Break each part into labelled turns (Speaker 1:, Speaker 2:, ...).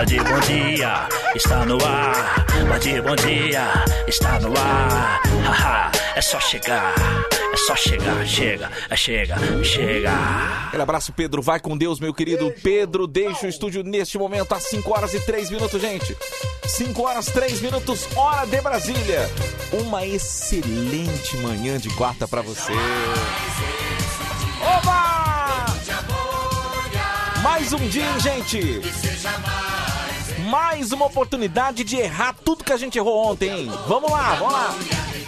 Speaker 1: Band Bom Dia está no ar. Band Bom Dia está no ar. Haha, é só chegar. É só chegar, chega, é chega, chega.
Speaker 2: Aquele abraço, Pedro. Vai com Deus, meu querido Pedro. Deixa o estúdio neste momento às 5 horas e 3 minutos, gente. 5 horas 3 minutos, hora de Brasília. Uma excelente manhã de quarta pra você. Oba! Mais um dia, hein, gente? Mais uma oportunidade de errar tudo que a gente errou ontem, hein? Vamos lá, vamos lá.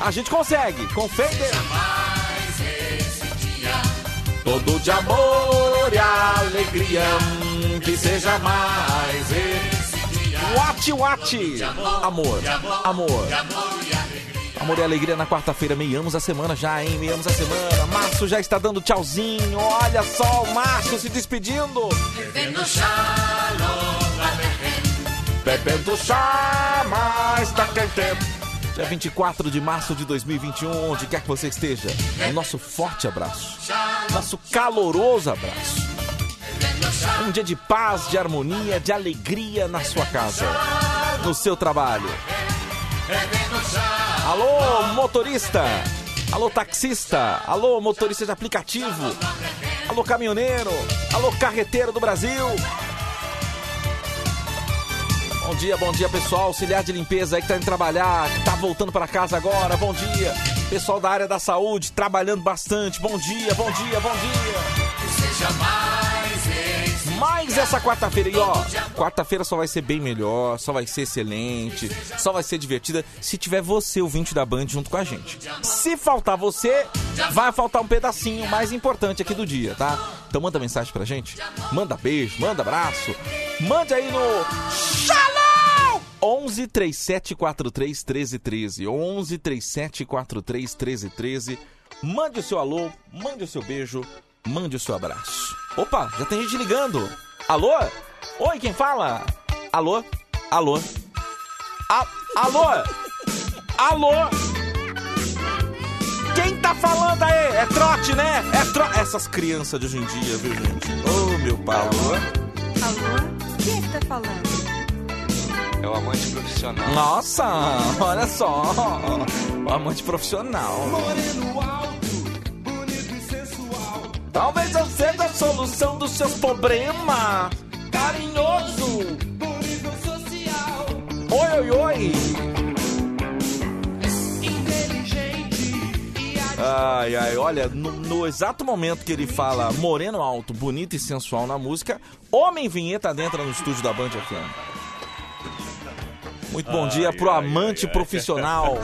Speaker 2: A gente consegue, com fé em Deus. Todo de amor e alegria, que seja mais esse dia. Wati, wati. Amor, amor. Amor e alegria na quarta-feira. Meiamos a semana já, hein? Meiamos a semana. Márcio já está dando tchauzinho. Olha só o Márcio se despedindo. Bebendo chá, mas tá quente. Dia 24 de março de 2021, onde quer que você esteja, o nosso forte abraço, nosso caloroso abraço. Um dia de paz, de harmonia, de alegria na sua casa, no seu trabalho. Alô, motorista! Alô, taxista! Alô, motorista de aplicativo! Alô, caminhoneiro! Alô, carreteiro do Brasil! Bom dia, bom dia, pessoal. Auxiliar de limpeza aí que tá indo trabalhar, que tá voltando para casa agora. Bom dia. Pessoal da área da saúde trabalhando bastante. Bom dia, bom dia, bom dia. Mais essa quarta-feira e ó, quarta-feira só vai ser bem melhor, só vai ser excelente, só vai ser divertida se tiver você, ouvinte da Band, junto com a gente. Se faltar você, vai faltar um pedacinho mais importante aqui do dia, tá? Então manda mensagem pra gente, manda beijo, manda abraço, mande aí no Shalom! 11 37 43 13 13 11 37 43 13 13 Mande o seu alô, mande o seu beijo, mande o seu abraço. Opa, já tem gente ligando. Alô? Oi, quem fala? Alô? Alô? A- alô? Alô? Quem tá falando aí? É trote, né? É trote. Essas crianças de hoje em dia, viu, gente? Ô, meu pai. Alô?
Speaker 3: Alô? Quem é que tá falando?
Speaker 4: É o amante profissional.
Speaker 2: Nossa, olha só. O amante profissional. Talvez eu seja a solução dos seus problemas. Carinhoso. Oi, oi, oi. Ai, ai, olha, no, no exato momento que ele fala moreno alto, bonito e sensual na música, Homem Vinheta entra no estúdio da Band FM. Muito bom dia pro amante profissional.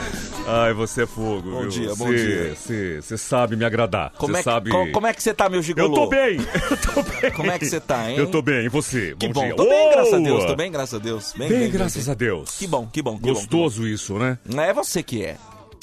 Speaker 5: Ai, você é fogo.
Speaker 2: Bom
Speaker 5: viu?
Speaker 2: dia, bom
Speaker 5: Você-
Speaker 2: dia.
Speaker 5: Você sabe me agradar.
Speaker 2: Como é, que-
Speaker 5: sabe.
Speaker 2: co- como é que você tá, meu gigolô?
Speaker 5: Eu tô bem! Eu tô bem!
Speaker 2: Como é que você tá, hein?
Speaker 5: Eu tô bem, e você?
Speaker 2: Que bom,
Speaker 5: dia.
Speaker 2: tô bem, graças a! Deus, tô bem, graças a Deus.
Speaker 5: Bem, graças a Deus.
Speaker 2: Que bom, que bom, que bom,
Speaker 5: Gostoso isso, né?
Speaker 2: que bom. É você que é.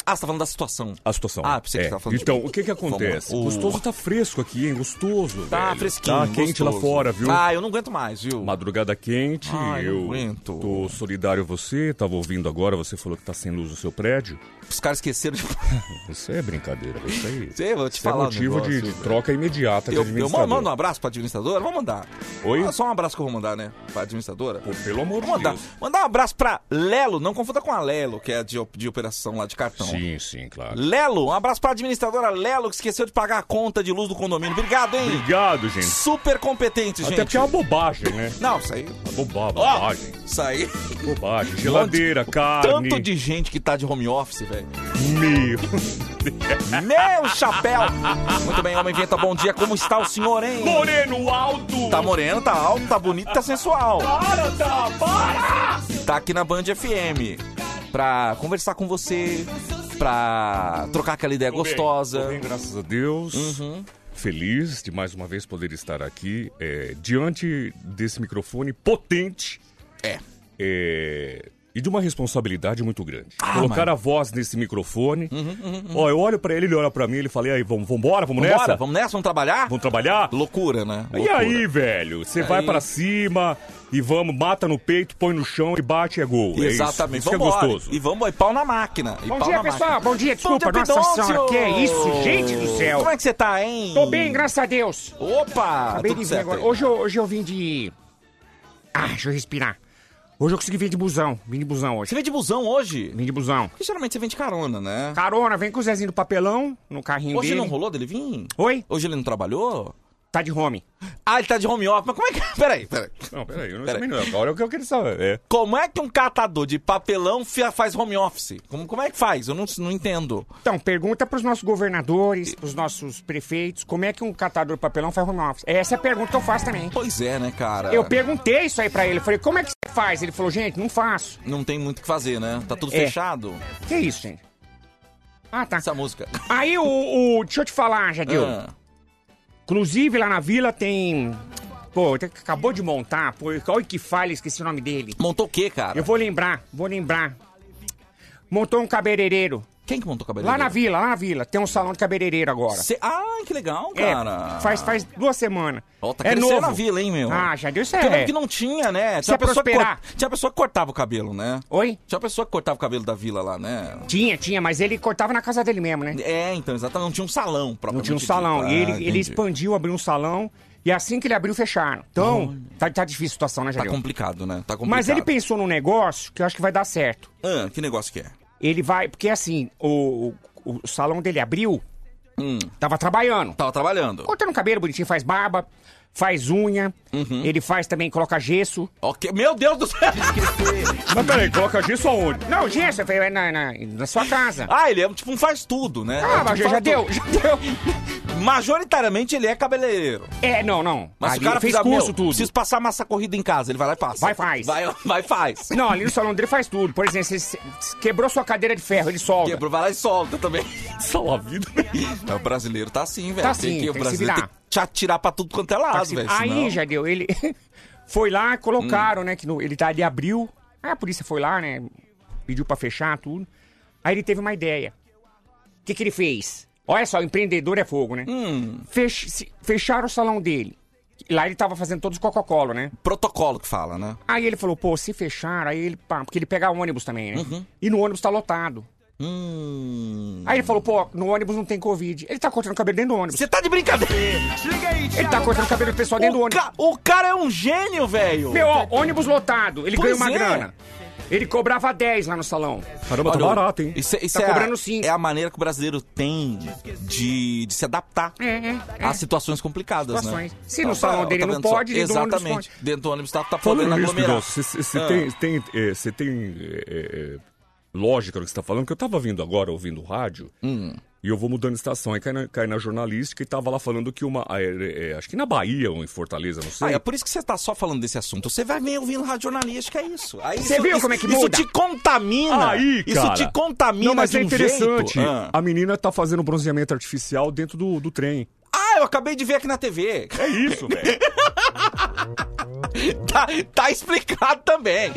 Speaker 2: Ah, você tá falando da situação.
Speaker 5: A situação.
Speaker 2: Ah, pensei que
Speaker 5: É.
Speaker 2: você tava falando de
Speaker 5: Então, o que que acontece?
Speaker 2: Lá.
Speaker 5: Gostoso tá fresco aqui, hein? Gostoso.
Speaker 2: Tá
Speaker 5: velho.
Speaker 2: fresquinho,
Speaker 5: Tá quente lá
Speaker 2: gostoso.
Speaker 5: fora, viu?
Speaker 2: Ah, eu não aguento mais, viu?
Speaker 5: Madrugada quente,
Speaker 2: não
Speaker 5: eu
Speaker 2: aguento.
Speaker 5: tô solidário a você, tava ouvindo agora, você falou que tá sem luz no seu prédio.
Speaker 2: Os caras esqueceram de...
Speaker 5: Isso é brincadeira, isso aí.
Speaker 2: Sei, vou te
Speaker 5: Isso é
Speaker 2: falar um
Speaker 5: motivo de,
Speaker 2: negócio,
Speaker 5: de
Speaker 2: velho.
Speaker 5: troca imediata de
Speaker 2: Eu, eu
Speaker 5: administrador.
Speaker 2: mando um abraço pra administradora? Vou mandar.
Speaker 5: Oi?
Speaker 2: Ah, Só um abraço que eu vou mandar, né? Pra administradora.
Speaker 5: Pô, pelo amor de
Speaker 2: mandar,
Speaker 5: Deus.
Speaker 2: mandar um abraço pra Lelo, não confunda com a Lelo, que é de, de operação lá de cartão.
Speaker 5: Sim, sim, claro.
Speaker 2: Lelo, um abraço pra administradora Lelo, que esqueceu de pagar a conta de luz do condomínio. Obrigado, hein?
Speaker 5: Obrigado, gente.
Speaker 2: Super competente, gente.
Speaker 5: Até porque é uma bobagem, né?
Speaker 2: Não, isso aí.
Speaker 5: Boba, bobagem.
Speaker 2: isso aí.
Speaker 5: Bobagem. Geladeira, carne.
Speaker 2: Tanto de gente que tá de home office, velho.
Speaker 5: Meu.
Speaker 2: Meu chapéu! Muito bem, homem venta, bom dia. Como está o senhor, hein?
Speaker 5: Moreno alto!
Speaker 2: Tá moreno, tá alto, tá bonito, tá sensual.
Speaker 5: Para, tá, para!
Speaker 2: Tá aqui na Band FM pra conversar com você, pra trocar aquela ideia
Speaker 5: Tô bem,
Speaker 2: gostosa.
Speaker 5: tô bem, graças a Deus.
Speaker 2: Uhum.
Speaker 5: Feliz de mais uma vez poder estar aqui é, diante desse microfone potente.
Speaker 2: É.
Speaker 5: é, e de uma responsabilidade muito grande.
Speaker 2: Ah,
Speaker 5: Colocar
Speaker 2: mano.
Speaker 5: a voz nesse microfone. Ó, eu olho pra ele, ele olha pra mim, ele fala: e aí, vamos, vambora, vamos nessa?
Speaker 2: Vamos nessa, vamos trabalhar?
Speaker 5: Vamos trabalhar?
Speaker 2: Loucura, né?
Speaker 5: E
Speaker 2: Loucura.
Speaker 5: aí, velho? Você vai pra cima e vamos, mata no peito, põe no chão e bate é gol. É isso.
Speaker 2: Exatamente,
Speaker 5: Isso que é gostoso.
Speaker 2: E vamos, e pau na máquina. E
Speaker 6: Bom
Speaker 2: pau
Speaker 6: dia,
Speaker 2: na
Speaker 6: pessoal.
Speaker 2: máquina.
Speaker 6: Bom dia, desculpa.
Speaker 2: Bom dia,
Speaker 6: Nossa
Speaker 2: Pidoncio!
Speaker 6: senhora, que é isso, gente do céu.
Speaker 2: Como é que você tá, hein?
Speaker 6: Tô bem, graças a Deus.
Speaker 2: Opa!
Speaker 6: Acabei
Speaker 2: tudo
Speaker 6: de agora. Hoje hoje eu vim de... Ah, deixa eu respirar. Hoje eu consegui vir de busão. Vim de busão hoje.
Speaker 2: Você vem de busão hoje?
Speaker 6: Vim de busão.
Speaker 2: Porque geralmente você vem de carona, né?
Speaker 6: Carona, vem com o Zezinho do papelão no carrinho
Speaker 2: Hoje
Speaker 6: dele.
Speaker 2: não rolou dele vir?
Speaker 6: Oi?
Speaker 2: Hoje ele não trabalhou?
Speaker 6: Tá de home.
Speaker 2: Ah, ele tá de home office. Mas como é que. Peraí, peraí.
Speaker 5: Não, peraí, eu não
Speaker 2: Peraí.
Speaker 5: sei não. Agora é o que eu quero saber. É.
Speaker 2: Como é que um catador de papelão faz home office? Como, como é que faz? Eu não, não entendo.
Speaker 6: Então, pergunta pros nossos governadores, pros nossos prefeitos, como é que um catador de papelão faz home office? Essa é a pergunta que eu faço também.
Speaker 2: Pois é, né, cara?
Speaker 6: Eu perguntei isso aí pra ele. Falei, como é que você faz? Ele falou, gente, não faço.
Speaker 2: Não tem muito o que fazer, né? Tá tudo
Speaker 6: É.
Speaker 2: fechado.
Speaker 6: Que isso, gente? Ah, tá.
Speaker 2: Essa música.
Speaker 6: Aí o, o- Deixa eu te falar, Jadil.
Speaker 2: Ah,
Speaker 6: Inclusive lá na vila tem. Pô, acabou de montar. Pô, olha que falha, esqueci o nome dele.
Speaker 2: montou o quê, cara?
Speaker 6: Eu vou lembrar, vou lembrar. Montou um cabeleireiro.
Speaker 2: Quem que montou o cabelo?
Speaker 6: Lá na vila, lá na vila. Tem um salão de cabeleireiro agora.
Speaker 2: Cê... Ah, que legal,
Speaker 6: É,
Speaker 2: cara.
Speaker 6: faz, faz duas semanas.
Speaker 2: Ó, tá
Speaker 6: é novo.
Speaker 2: a vila, hein, meu?
Speaker 6: Ah, já deu isso
Speaker 2: Porque
Speaker 6: é.
Speaker 2: que não tinha, né?
Speaker 6: É
Speaker 2: pessoa que
Speaker 6: prosperar.
Speaker 2: cort- Tinha pessoa que cortava o cabelo, né?
Speaker 6: Oi?
Speaker 2: Tinha pessoa que cortava o cabelo da vila lá, né?
Speaker 6: Tinha, tinha, mas ele cortava na casa dele mesmo, né?
Speaker 2: É, então, exatamente. Não tinha um salão
Speaker 6: Não
Speaker 2: propriamente
Speaker 6: tinha um salão.
Speaker 2: dito.
Speaker 6: Ele,
Speaker 2: Ah,
Speaker 6: ele
Speaker 2: entendi.
Speaker 6: expandiu, abriu um salão. E assim que ele abriu, fecharam. Então, tá, tá difícil a situação, né,
Speaker 2: Tá
Speaker 6: Jadil?
Speaker 2: complicado, né? Tá complicado.
Speaker 6: Mas ele pensou num negócio que eu acho que vai dar certo.
Speaker 2: Ah, que negócio que é?
Speaker 6: Ele vai. Porque assim, o, o, o salão dele abriu,
Speaker 2: Hum,
Speaker 6: tava trabalhando.
Speaker 2: tava trabalhando.
Speaker 6: Cortando cabelo bonitinho, faz barba, faz unha.
Speaker 2: Uhum.
Speaker 6: Ele faz também, coloca gesso.
Speaker 2: Ok, meu Deus do céu!
Speaker 5: Mas peraí, coloca gesso aonde?
Speaker 6: Não, gesso é na, na, na sua casa.
Speaker 2: ah, ele é tipo um faz tudo, né?
Speaker 6: Ah,
Speaker 2: É,
Speaker 6: mas
Speaker 2: tipo,
Speaker 6: já, deu, já deu.
Speaker 2: Majoritariamente ele é cabeleireiro.
Speaker 6: É, não, não.
Speaker 2: Mas
Speaker 6: Ali
Speaker 2: o cara
Speaker 6: fez
Speaker 2: fizer,
Speaker 6: curso
Speaker 2: meu,
Speaker 6: tudo.
Speaker 2: preciso passar massa corrida em casa, ele vai lá e passa.
Speaker 6: Vai, faz.
Speaker 2: Vai, vai faz.
Speaker 6: Não, ali no salão dele faz tudo. Por exemplo, você quebrou sua cadeira de ferro, ele solda.
Speaker 2: Quebrou, vai lá e solta também.
Speaker 5: Salva a vida.
Speaker 2: O brasileiro tá assim, velho.
Speaker 6: Tá
Speaker 2: tem
Speaker 6: assim,
Speaker 2: que,
Speaker 6: tem
Speaker 2: o brasileiro tem que te atirar pra tudo quanto é lado, velho.
Speaker 6: Aí, já deu. Ele foi lá, colocaram, né? Que no- ele tá ali, abriu. Aí a polícia foi lá, né? Pediu pra fechar tudo. Aí ele teve uma ideia. O que, que ele fez? Olha só, o empreendedor é fogo, né?
Speaker 2: Hum,
Speaker 6: Fech- se- fecharam o salão dele. Lá ele tava fazendo todos os Coca-Cola, né?
Speaker 2: protocolo que fala, né?
Speaker 6: Aí ele falou, pô, se fechar, aí ele. Pá, porque ele pega ônibus também, né?
Speaker 2: Uhum.
Speaker 6: E no ônibus tá lotado.
Speaker 2: Hum.
Speaker 6: Aí ele falou, pô, no ônibus não tem Covid. Ele tá cortando o cabelo dentro do ônibus.
Speaker 2: Você tá de brincadeira?
Speaker 6: Ele tá cortando o cabelo do pessoal dentro do ônibus.
Speaker 2: ca- o cara é um gênio, velho.
Speaker 6: Meu, ó, ônibus lotado. Ele
Speaker 2: Pois
Speaker 6: ganhou uma
Speaker 2: é.
Speaker 6: grana. Ele cobrava 10 lá no salão.
Speaker 5: Caramba, tá barato, hein?
Speaker 2: Isso, é- isso
Speaker 6: Tá
Speaker 2: é, a,
Speaker 6: cobrando cinco.
Speaker 2: é a maneira que o brasileiro tem de, de se adaptar
Speaker 6: É, é, é.
Speaker 2: a situações complicadas,
Speaker 6: Situações.
Speaker 2: né?
Speaker 6: Se no salão dele não
Speaker 2: vendo só?
Speaker 6: pode, dentro do
Speaker 2: Exatamente. Dentro do ônibus tá, tá
Speaker 5: Falando
Speaker 2: podendo aglomerar.
Speaker 5: Você
Speaker 2: Ah.
Speaker 5: tem, tem, é, você tem é, é, lógica no que você tá falando, que eu tava vindo agora, ouvindo rádio,
Speaker 2: Hum.
Speaker 5: E eu vou mudando de estação, aí cai na, cai na jornalística e tava lá falando que uma, é, é, acho que na Bahia ou em Fortaleza, não sei,
Speaker 2: Ah, é por isso que você tá só falando desse assunto. Você vai vir ouvindo rádio jornalística, é isso. Aí
Speaker 6: Você
Speaker 2: isso-
Speaker 6: viu
Speaker 2: isso-
Speaker 6: como é que
Speaker 2: Isso
Speaker 6: muda?
Speaker 2: te contamina.
Speaker 5: Aí,
Speaker 2: Isso
Speaker 5: cara.
Speaker 2: te contamina
Speaker 5: Não, mas é
Speaker 2: um
Speaker 5: interessante.
Speaker 2: Ah.
Speaker 5: A menina tá fazendo bronzeamento artificial dentro do, do trem.
Speaker 2: Ah, eu acabei de ver aqui na TV.
Speaker 5: É isso, velho.
Speaker 2: tá, tá explicado também.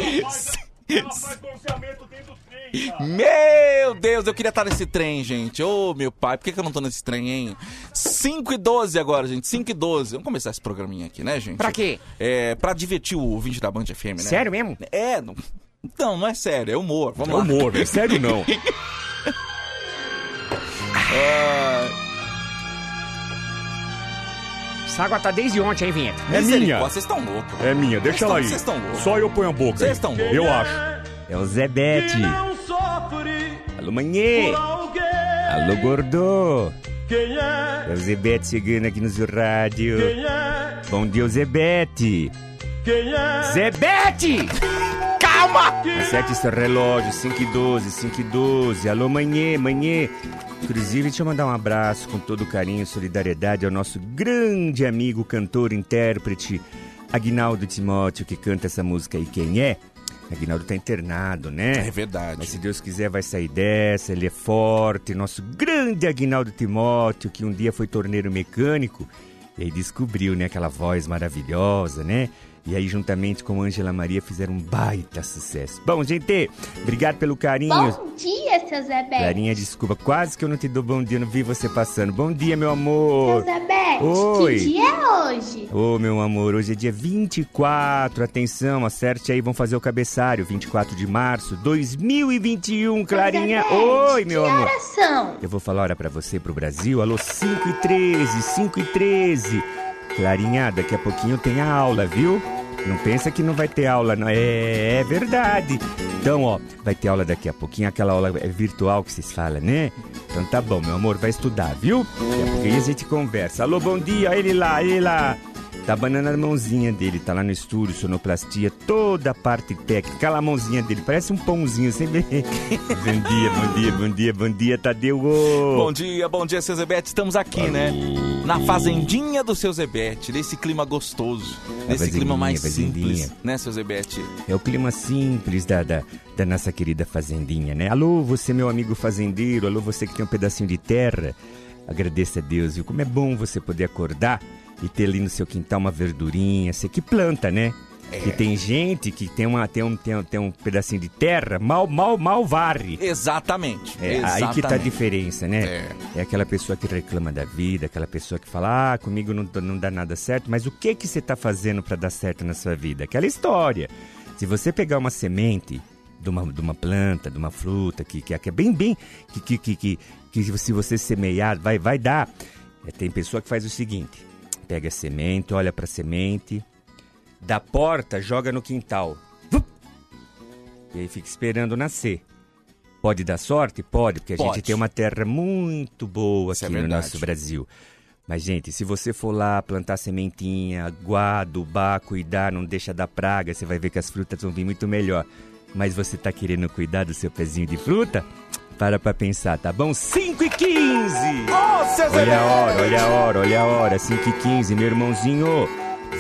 Speaker 2: Meu Deus, eu queria estar nesse trem, gente. Ô, meu pai, por que, que eu não tô nesse trem, hein? 5 e 12 agora, gente. 5 e 12. Vamos começar esse programinha aqui, né, gente?
Speaker 6: Pra quê?
Speaker 2: É, pra divertir o ouvinte da Band FM, né?
Speaker 6: Sério mesmo?
Speaker 2: É, não, não, não é sério, é humor. Vamos
Speaker 5: É
Speaker 2: lá.
Speaker 5: humor, é sério não.
Speaker 6: Essa água tá desde ontem aí, Vinheta.
Speaker 5: É minha.
Speaker 2: Vocês estão loucos.
Speaker 5: É minha, deixa ela aí.
Speaker 2: vocês tão loucos.
Speaker 5: Só eu ponho a boca.
Speaker 2: Vocês
Speaker 5: aí.
Speaker 2: tão loucos.
Speaker 5: Eu acho.
Speaker 6: É o Zebete. Alô, manhê. Alô, gordo. É o Zebete chegando aqui no seu rádio. Bom dia, Zebete. Zebete!
Speaker 2: Calma!
Speaker 6: Acerte seu relógio, 5 e 12, 5 e 12. Alô, manhê, manhê. Inclusive, deixa eu mandar um abraço com todo carinho e solidariedade ao nosso grande amigo, cantor, intérprete, Agnaldo Timóteo, que canta essa música aí. Quem é? Agnaldo tá internado, né?
Speaker 2: É verdade.
Speaker 6: Mas se Deus quiser vai sair dessa, ele é forte, nosso grande Agnaldo Timóteo, que um dia foi torneiro mecânico, e aí descobriu, né, aquela voz maravilhosa, né? E aí, juntamente com Ângela Maria, fizeram um baita sucesso. Bom, gente, obrigado pelo carinho.
Speaker 7: Bom dia, seu Zebete.
Speaker 6: Clarinha, desculpa, quase que eu não te dou bom dia, não vi você passando. Bom dia, meu amor.
Speaker 7: Seu Zebete,
Speaker 6: Oi.
Speaker 7: que dia é hoje?
Speaker 6: Ô, meu amor, hoje é dia 24. Atenção, acerte aí, vão fazer o cabeçário. 24 de março 2021, Clarinha.
Speaker 7: Zebete,
Speaker 6: Oi, meu
Speaker 7: que
Speaker 6: amor.
Speaker 7: horas são?
Speaker 6: Eu vou falar hora pra você pro Brasil. Alô, 5 e 13, 5 e 13. Clarinha, daqui a pouquinho tem a aula, viu? Não pensa que não vai ter aula, não. É, é verdade. Então, ó, vai ter aula daqui a pouquinho. Aquela aula é virtual que vocês falam, né? Então tá bom, meu amor, vai estudar, viu? Daqui a pouquinho a gente conversa. Alô, bom dia, ele lá, ele lá. Tá banando a mãozinha dele, tá lá no estúdio, sonoplastia, toda a parte técnica. Aquela mãozinha dele, parece um pãozinho, sem bem. bom dia, bom dia, bom dia, bom dia, Tadeu.
Speaker 2: Bom dia, bom dia, seu Zebete. Estamos aqui, né? Na fazendinha do seu Zebete, nesse clima gostoso, nesse clima mais
Speaker 6: fazendinha.
Speaker 2: simples, né, seu Zebete?
Speaker 6: É o clima simples da, da, da nossa querida fazendinha, né? Alô, você, meu amigo fazendeiro, alô, você que tem um pedacinho de terra. Agradeça a Deus, viu? Como é bom você poder acordar e ter ali no seu quintal uma verdurinha, você que planta, né? E tem gente que tem, uma, tem, um, tem, um, tem um pedacinho de terra, mal, mal, mal varre.
Speaker 2: Exatamente.
Speaker 6: É,
Speaker 2: exatamente.
Speaker 6: aí que tá a diferença, né?
Speaker 2: É.
Speaker 6: É. aquela pessoa que reclama da vida, aquela pessoa que fala, ah, comigo não, não dá nada certo, mas o que que você tá fazendo para dar certo na sua vida? Aquela história. Se você pegar uma semente de uma, de uma planta, de uma fruta, que, que, que é bem, bem, que, que, que, que, que se você semear, vai, vai dar. É, tem pessoa que faz o seguinte, pega a semente, olha pra semente, da porta, joga no quintal. E aí fica esperando nascer. Pode dar sorte? Pode, porque a
Speaker 2: Pode.
Speaker 6: gente tem uma terra muito boa
Speaker 2: Isso é
Speaker 6: aqui no
Speaker 2: verdade.
Speaker 6: nosso Brasil. Mas, gente, se você for lá plantar sementinha, aguar, adubar, cuidar, não deixa dar praga, você vai ver que as frutas vão vir muito melhor. Mas você tá querendo cuidar do seu pezinho de fruta? Para pra pensar, tá bom? 5 e 15!
Speaker 2: Ô, seu
Speaker 6: Olha a hora, olha a hora, olha a hora, 5 e 15, meu irmãozinho.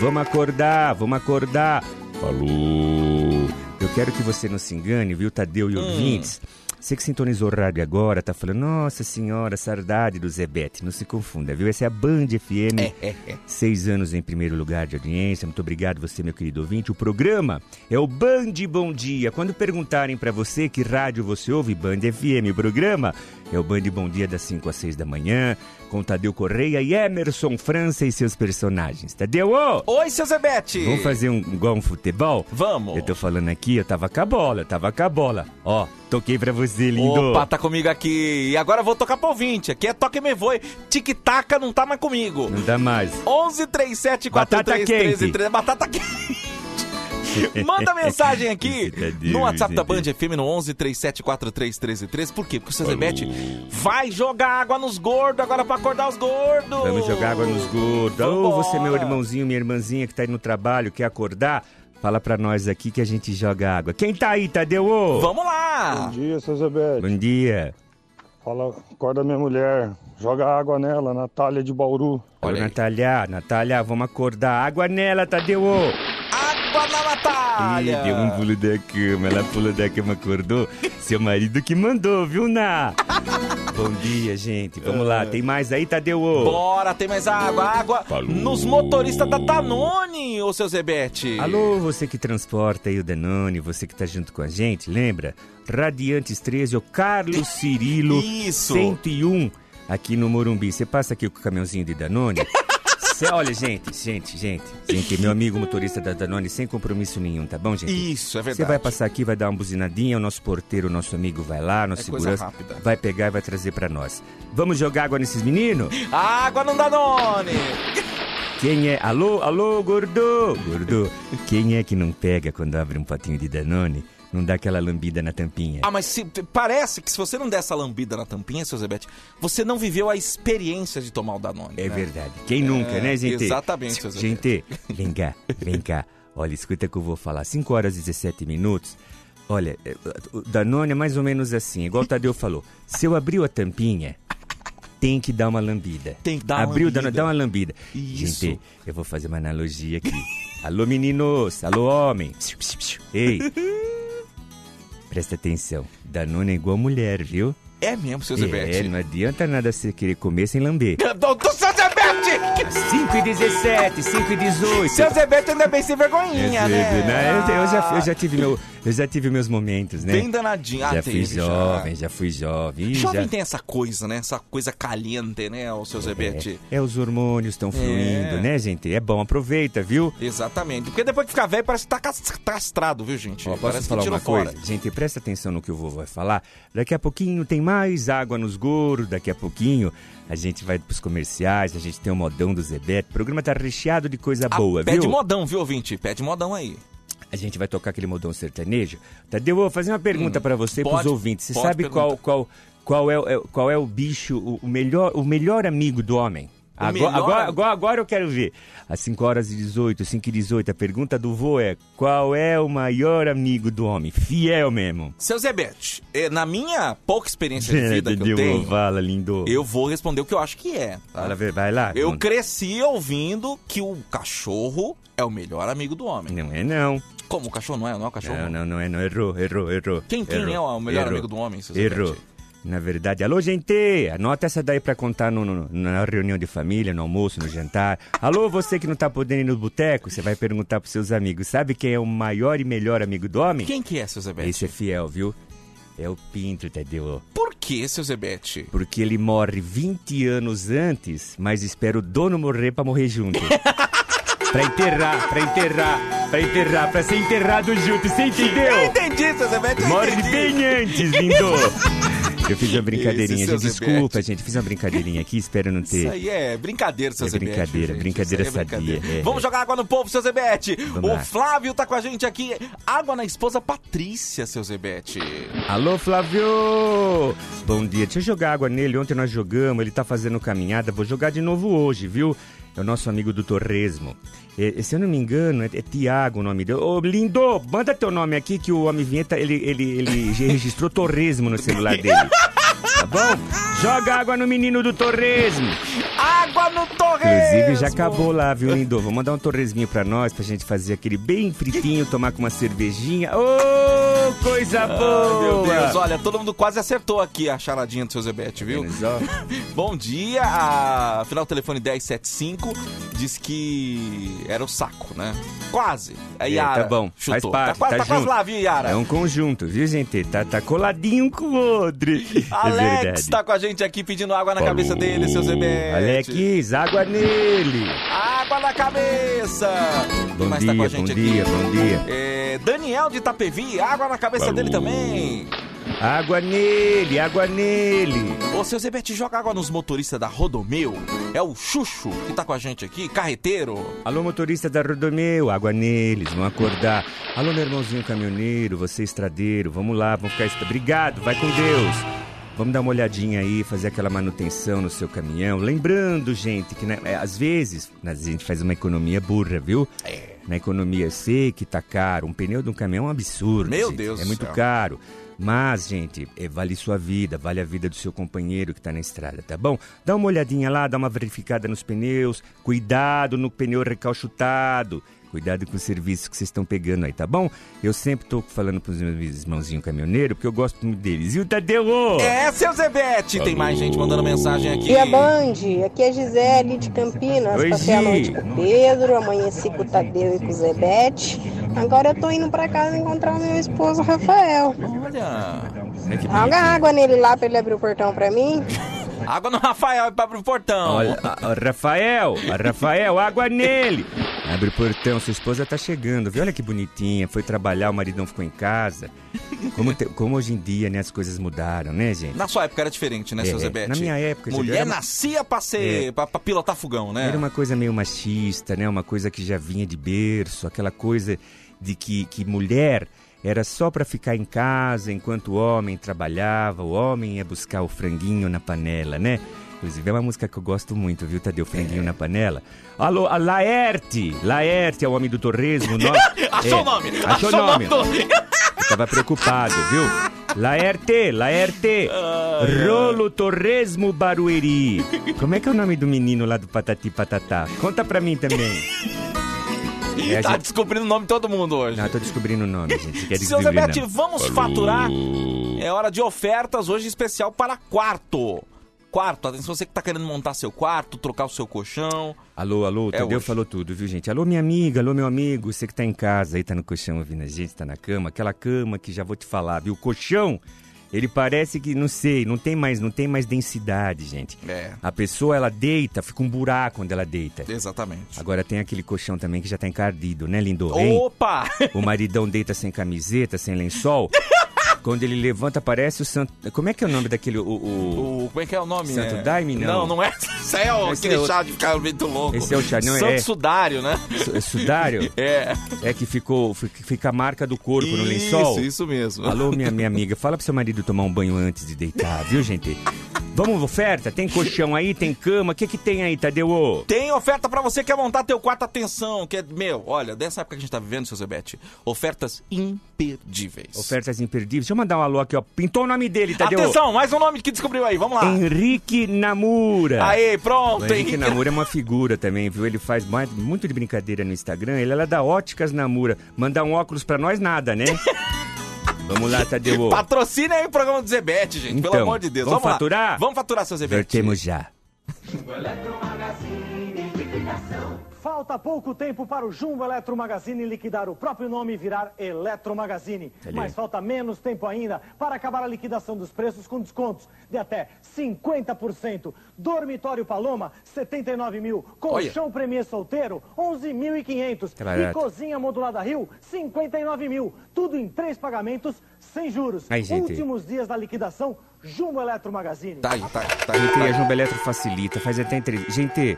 Speaker 6: Vamos acordar, vamos acordar. Falou. Eu quero que você não se engane, viu, Tadeu e ouvintes. Você que sintonizou o rádio agora, tá falando, nossa senhora, saudade do Zebete. Não se confunda, viu? Essa é a Band FM.
Speaker 2: É, é, é.
Speaker 6: Seis anos em primeiro lugar de audiência. Muito obrigado você, meu querido ouvinte. O programa é o Band Bom Dia. Quando perguntarem pra você que rádio você ouve, Band FM. O programa é o Band Bom Dia das 5 às 6 da manhã, com Tadeu Correia e Emerson França e seus personagens. Tadeu, ô!
Speaker 2: Oi, seu Zebete!
Speaker 6: Vamos fazer um igual um futebol?
Speaker 2: Vamos.
Speaker 6: Eu tô falando aqui, eu tava com a bola, tava com a bola. Ó, toquei pra você, lindo.
Speaker 2: Opa, tá comigo aqui. E agora eu vou tocar pro ouvinte. Aqui é Toque Me Voe. Tic-taca não tá mais comigo.
Speaker 6: Não dá mais.
Speaker 2: 11 37
Speaker 6: Batata
Speaker 2: 43 13
Speaker 6: quente.
Speaker 2: 13. Batata quente. Manda mensagem aqui
Speaker 6: Deus,
Speaker 2: no WhatsApp da Band. FM no 11 37 43 13 13. Por quê? Porque o seu Zebete vai jogar água nos gordos agora pra acordar os gordos.
Speaker 6: Vamos jogar água nos gordos. Ô,
Speaker 2: Vambora.
Speaker 6: você, meu irmãozinho, minha irmãzinha que tá aí no trabalho, quer acordar? Fala pra nós aqui que a gente joga água. Quem tá aí, Tadeu? Ô?
Speaker 2: Vamos lá.
Speaker 8: Bom dia, seu Zebete.
Speaker 6: Bom dia.
Speaker 8: Fala, acorda minha mulher. Joga água nela, Natália de Bauru.
Speaker 2: Olha.
Speaker 6: Natália, Natália, vamos acordar. Água nela, Tadeu. ô.
Speaker 2: Água na.
Speaker 6: Ih, deu um pulo da cama. Ela pulou da cama, acordou. Seu marido que mandou, viu, Ná? Bom dia, gente. Vamos lá. Tem mais aí, Tadeu?
Speaker 2: Bora, tem mais água. Água
Speaker 6: Falou.
Speaker 2: nos motoristas da Danone, ô seu Zebete.
Speaker 6: Alô, você que transporta aí o Danone, você que tá junto com a gente, lembra? Radiantes 13, o Carlos Cirilo
Speaker 2: Isso.
Speaker 6: 101, aqui no Morumbi. Você passa aqui com o caminhãozinho de Danone? Cê, olha, gente, gente, gente, gente, meu amigo motorista da Danone, sem compromisso nenhum, tá bom, gente?
Speaker 2: Isso, é
Speaker 6: Você
Speaker 2: verdade.
Speaker 6: vai passar aqui, vai dar uma buzinadinha, o nosso porteiro, o nosso amigo vai lá, nosso
Speaker 2: É
Speaker 6: segurança, vai pegar e vai trazer pra nós. Vamos jogar água nesses meninos?
Speaker 2: Água no Danone.
Speaker 6: Quem é? Alô, alô, gordo! Gordo, quem é que não pega quando abre um potinho de Danone? Não dá aquela lambida na tampinha?
Speaker 2: Ah, mas se- parece que se você não der essa lambida na tampinha, seu Zebete, você não viveu a experiência de tomar o Danone.
Speaker 6: É
Speaker 2: né?
Speaker 6: verdade. Quem nunca, né, gente?
Speaker 2: exatamente, seu Zé
Speaker 6: Gente, vem cá, vem cá. Olha, escuta o que eu vou falar. 5 horas e 17 minutos. Olha, é, o Danone é mais ou menos assim, igual o Tadeu falou. Se eu abrir a tampinha, tem que dar uma lambida.
Speaker 2: Tem que dar uma
Speaker 6: Abriu,
Speaker 2: lambida.
Speaker 6: Danone, dá uma lambida.
Speaker 2: Isso.
Speaker 6: Gente, eu vou fazer uma analogia aqui. alô, meninos. Alô, homem. Ei. Presta atenção. Danone é igual mulher, viu?
Speaker 2: É mesmo, seu
Speaker 6: É,
Speaker 2: Zebete.
Speaker 6: não adianta nada você querer comer sem lamber.
Speaker 2: Do, Zebete!
Speaker 6: 5 e 17, 5 e 18.
Speaker 2: Seu Zebete ainda é bem sem vergonhinha, né?
Speaker 6: Eu, eu já, eu, já tive meu, eu já tive meus momentos, né?
Speaker 2: Bem danadinho. Ah,
Speaker 6: já fui
Speaker 2: teve, já.
Speaker 6: jovem, já fui jovem.
Speaker 2: Jovem
Speaker 6: já-
Speaker 2: tem essa coisa, né? Essa coisa caliente, né, o seu Zebete?
Speaker 6: É, os hormônios estão fluindo, né, gente? É bom, aproveita, viu?
Speaker 2: Exatamente. Porque depois que ficar velho, parece que tá cas- castrado, viu, gente?
Speaker 6: Ó, posso
Speaker 2: parece
Speaker 6: falar
Speaker 2: que
Speaker 6: uma coisa?
Speaker 2: fora.
Speaker 6: Gente, presta atenção no que o vovô vai falar. Daqui a pouquinho tem mais água nos gordos, daqui a pouquinho a gente vai pros comerciais, a gente tem um modão do Zebete. O programa tá recheado de coisa
Speaker 2: Ah,
Speaker 6: boa,
Speaker 2: pede
Speaker 6: viu?
Speaker 2: modão, viu, ouvinte? Pede modão aí.
Speaker 6: A gente vai tocar aquele modão sertanejo. Tadeu, eu vou fazer uma pergunta pra você e pros
Speaker 2: Hum,
Speaker 6: ouvintes. Você sabe qual,
Speaker 2: perguntar.
Speaker 6: qual, qual, é, o- é- qual é o bicho, o, o melhor, o melhor amigo do homem? Agora, agora, agora, agora eu quero ver. Às 5 horas e 18, 5 e 18, a pergunta do vô é: qual é o maior amigo do homem? Fiel mesmo.
Speaker 2: Seu Zebete, eh, na minha pouca experiência de vida que eu tenho,
Speaker 6: Fala, lindo.
Speaker 2: eu vou responder o que eu acho que é. tá?
Speaker 6: Vai lá.
Speaker 2: Eu
Speaker 6: não,
Speaker 2: cresci ouvindo que o cachorro é o melhor amigo do homem.
Speaker 6: não é não.
Speaker 2: Como o cachorro não é? Não é o cachorro?
Speaker 6: Não, não, não é não. Errou, errou, errou.
Speaker 2: Quem, quem
Speaker 6: errou,
Speaker 2: é o melhor
Speaker 6: errou.
Speaker 2: amigo do homem, seu Zebete?
Speaker 6: Na verdade, alô, gente! Anota essa daí pra contar no- no- na reunião de família, no almoço, no jantar. Alô, você que não tá podendo ir no boteco, você vai perguntar pros seus amigos. Sabe quem é o maior e melhor amigo do homem?
Speaker 2: Quem que é, seu Zebete?
Speaker 6: Esse é fiel, viu? É o Pinto, entendeu?
Speaker 2: Por que, seu Zebete?
Speaker 6: Porque ele morre 20 anos antes, mas espera o dono morrer pra morrer junto. pra enterrar, pra enterrar, pra enterrar, pra ser enterrado junto, você
Speaker 2: Eu
Speaker 6: entendeu?
Speaker 2: entendi, seu Zebete, eu
Speaker 6: Morre
Speaker 2: entendi.
Speaker 6: bem antes, lindo! Eu fiz uma brincadeirinha, gente. Desculpa, gente. Fiz uma brincadeirinha aqui, espero não
Speaker 2: Isso
Speaker 6: ter.
Speaker 2: aí é brincadeira, seu
Speaker 6: É
Speaker 2: Zebete.
Speaker 6: brincadeira,
Speaker 2: gente.
Speaker 6: brincadeira
Speaker 2: Isso é
Speaker 6: sadia, é.
Speaker 2: Vamos jogar água no povo, seu Zebete.
Speaker 6: Vamos
Speaker 2: o
Speaker 6: lá.
Speaker 2: Flávio tá com a gente aqui. Água na esposa Patrícia, seu Zebete.
Speaker 6: Alô, Flávio! Bom dia. Deixa eu jogar água nele. Ontem nós jogamos, ele tá fazendo caminhada. Vou jogar de novo hoje, viu? É o nosso amigo do Torresmo. É, se eu não me engano, é, é Tiago o nome dele. Ô, lindo, manda teu nome aqui que o Homem Vinheta, ele, ele, ele registrou Torresmo no celular dele. Tá bom? Joga água no menino do Torresmo.
Speaker 2: Água no torresmo.
Speaker 6: Inclusive, já acabou lá, viu, lindo? Vou mandar um torresminho pra nós, pra gente fazer aquele bem fritinho, tomar com uma cervejinha. Ô, coisa boa!
Speaker 2: Ah, meu Deus, olha, todo mundo quase acertou aqui a charadinha do seu Zebete, viu? Bom dia, a final do telefone 1075 diz que era o saco, né? Quase. A
Speaker 6: É,
Speaker 2: Yara
Speaker 6: tá bom, faz
Speaker 2: chutou.
Speaker 6: parte,
Speaker 2: tá, quase-
Speaker 6: tá
Speaker 2: tá quase
Speaker 6: junto.
Speaker 2: lá, viu, Yara?
Speaker 6: É um conjunto, viu, gente? Tá, tá coladinho com o outro. é
Speaker 2: Alex
Speaker 6: verdade.
Speaker 2: tá com a gente aqui pedindo água na cabeça dele, seu Zebete.
Speaker 6: Alex, água nele.
Speaker 2: Água na cabeça!
Speaker 6: Bom
Speaker 2: mais
Speaker 6: dia,
Speaker 2: tá com a
Speaker 6: bom
Speaker 2: gente
Speaker 6: dia,
Speaker 2: aqui?
Speaker 6: bom dia.
Speaker 2: É, Daniel de Itapevi, água na cabeça dele também.
Speaker 6: Água nele, água nele.
Speaker 2: Ô, seu Zebete, joga água nos motoristas da Rodomeu. É o Xuxo que tá com a gente aqui, carreteiro.
Speaker 6: Alô, motorista da Rodomeu, água neles, vão acordar. Alô, meu irmãozinho caminhoneiro, você estradeiro, vamos lá, vamos ficar... Obrigado, vai com Deus. Vamos dar uma olhadinha aí, fazer aquela manutenção no seu caminhão. Lembrando, gente, que né, é, às vezes a gente faz uma economia burra, viu?
Speaker 2: É.
Speaker 6: Na economia, eu sei que tá caro. Um pneu de um caminhão é um absurdo.
Speaker 2: Meu
Speaker 6: gente.
Speaker 2: Deus
Speaker 6: É muito
Speaker 2: céu.
Speaker 6: caro. Mas, gente, é, vale sua vida, vale a vida do seu companheiro que tá na estrada, tá bom? Dá uma olhadinha lá, dá uma verificada nos pneus. Cuidado no pneu recalchutado. Cuidado com o serviço que vocês estão pegando aí, tá bom? Eu sempre tô falando pros meus irmãozinhos caminhoneiros, porque eu gosto muito deles. E o Tadeu? ô?
Speaker 2: É, seu Zebete! Tem mais gente mandando mensagem aqui.
Speaker 9: Dia Band, aqui é Gisele de Campinas.
Speaker 6: Oi,
Speaker 9: Passei a noite com o Pedro, amanheci com o Tadeu e com o Zebete. Agora eu tô indo pra casa encontrar o meu esposo Rafael.
Speaker 2: Olha.
Speaker 9: Joga água nele lá pra ele abrir o portão pra mim.
Speaker 2: Água no Rafael para abrir o portão.
Speaker 6: Olha, a- a Rafael, a Rafael, água nele. Abre o portão, sua esposa tá chegando, viu? Olha que bonitinha, foi trabalhar, o maridão ficou em casa. Como, te- como hoje em dia, né, as coisas mudaram, né, gente?
Speaker 2: Na sua época era diferente, né,
Speaker 6: É,
Speaker 2: seu Zebete?
Speaker 6: na minha época, gente,
Speaker 2: Mulher
Speaker 6: uma-
Speaker 2: nascia pra ser.
Speaker 6: É.
Speaker 2: Pra, pra pilotar fogão, né?
Speaker 6: Era uma coisa meio machista, né? Uma coisa que já vinha de berço, aquela coisa de que, que mulher era só pra ficar em casa enquanto o homem trabalhava, o homem ia buscar o franguinho na panela, né? Inclusive é uma música que eu gosto muito, viu, Tadeu? Franguinho na panela. Alô, a Laerte! Laerte é o homem do torresmo. No...
Speaker 2: Achou
Speaker 6: É,
Speaker 2: o nome!
Speaker 6: Achou o nome.
Speaker 2: do-
Speaker 6: Eu tava preocupado, viu? Laerte, Laerte, Rolo Torresmo Barueri. Como é que é o nome do menino lá do Patati Patatá? Conta pra mim também.
Speaker 2: Ih,
Speaker 6: É,
Speaker 2: tá
Speaker 6: gente-
Speaker 2: descobrindo o nome de todo mundo hoje.
Speaker 6: Não, eu tô descobrindo o nome, gente. Quer
Speaker 2: Seu Zebete,
Speaker 6: não.
Speaker 2: vamos faturar. É hora de ofertas hoje especial para quarto. Quarto, atenção, você que tá querendo montar seu quarto, trocar o seu colchão.
Speaker 6: Alô, alô, o
Speaker 2: É
Speaker 6: Tadeu
Speaker 2: hoje.
Speaker 6: falou tudo, viu, gente? Alô, minha amiga, alô, meu amigo, você que tá em casa aí, tá no colchão ouvindo a gente, tá na cama, aquela cama que já vou te falar, viu? O colchão, ele parece que, não sei, não tem mais, não tem mais densidade, gente.
Speaker 2: É.
Speaker 6: A pessoa, ela deita, fica um buraco quando ela deita.
Speaker 2: Exatamente.
Speaker 6: Agora tem aquele colchão também que já tá encardido, né, lindo? Hein?
Speaker 2: Opa!
Speaker 6: O maridão deita sem camiseta, sem lençol. Quando ele levanta, parece o Santo. Como é que é o nome daquele. O, o-
Speaker 2: O, como é que é o nome?
Speaker 6: Santo
Speaker 2: é?
Speaker 6: Daime, não.
Speaker 2: Não, não é. Isso é o,
Speaker 6: Esse
Speaker 2: aquele
Speaker 6: é outro.
Speaker 2: chá de ficar muito louco.
Speaker 6: Esse é o chá, não é-
Speaker 2: Santo. Sudário, né?
Speaker 6: Su- é Sudário?
Speaker 2: É.
Speaker 6: É que ficou. fi- Fica a marca do corpo no lençol.
Speaker 2: Isso, isso mesmo.
Speaker 6: Alô, minha, minha amiga, fala pro seu marido tomar um banho antes de deitar, viu, gente? Vamos, oferta? Tem colchão aí, tem cama, o que que tem aí, Tadeu?
Speaker 2: Tem oferta pra você que quer montar teu quarto, atenção, que é, meu, olha, dessa época que a gente tá vivendo, seu Zebete, ofertas imperdíveis.
Speaker 6: Ofertas imperdíveis. Deixa eu mandar um alô aqui, ó. Pintou o nome dele, Tadeu.
Speaker 2: Atenção, mais um nome que descobriu aí, vamos lá.
Speaker 6: Henrique Namura.
Speaker 2: Aê,
Speaker 6: O
Speaker 2: pronto,
Speaker 6: Henrique
Speaker 2: Henrique.
Speaker 6: Namura é uma figura também, viu? Ele faz mais- muito de brincadeira no Instagram. Ele é lá da Óticas Namura. Mandar um óculos pra nós, nada, né? Vamos lá, Tadeu.
Speaker 2: Patrocina aí o programa do Zebete, gente, pelo
Speaker 6: Então,
Speaker 2: amor de Deus.
Speaker 6: vamos
Speaker 2: lá.
Speaker 6: faturar?
Speaker 2: Vamos faturar, seu Zebete.
Speaker 6: Vertemos já.
Speaker 10: Falta pouco tempo para o Jumbo Eletro Magazine liquidar o próprio nome e virar Eletro Magazine.
Speaker 6: Ali.
Speaker 10: Mas falta menos tempo ainda para acabar a liquidação dos preços com descontos de até 50%. Dormitório Paloma, 79 mil. Colchão Premier Solteiro, 11.500.
Speaker 6: Tá
Speaker 10: E. Cozinha Modulada Rio, 59 mil. Tudo em três pagamentos, sem juros.
Speaker 6: Aí, gente.
Speaker 10: Últimos dias da liquidação, Jumbo Eletro Magazine.
Speaker 2: Tá tá tá.
Speaker 6: Gente,
Speaker 2: Tá
Speaker 6: a. Jumbo Eletro facilita, faz até entrevista. Gente,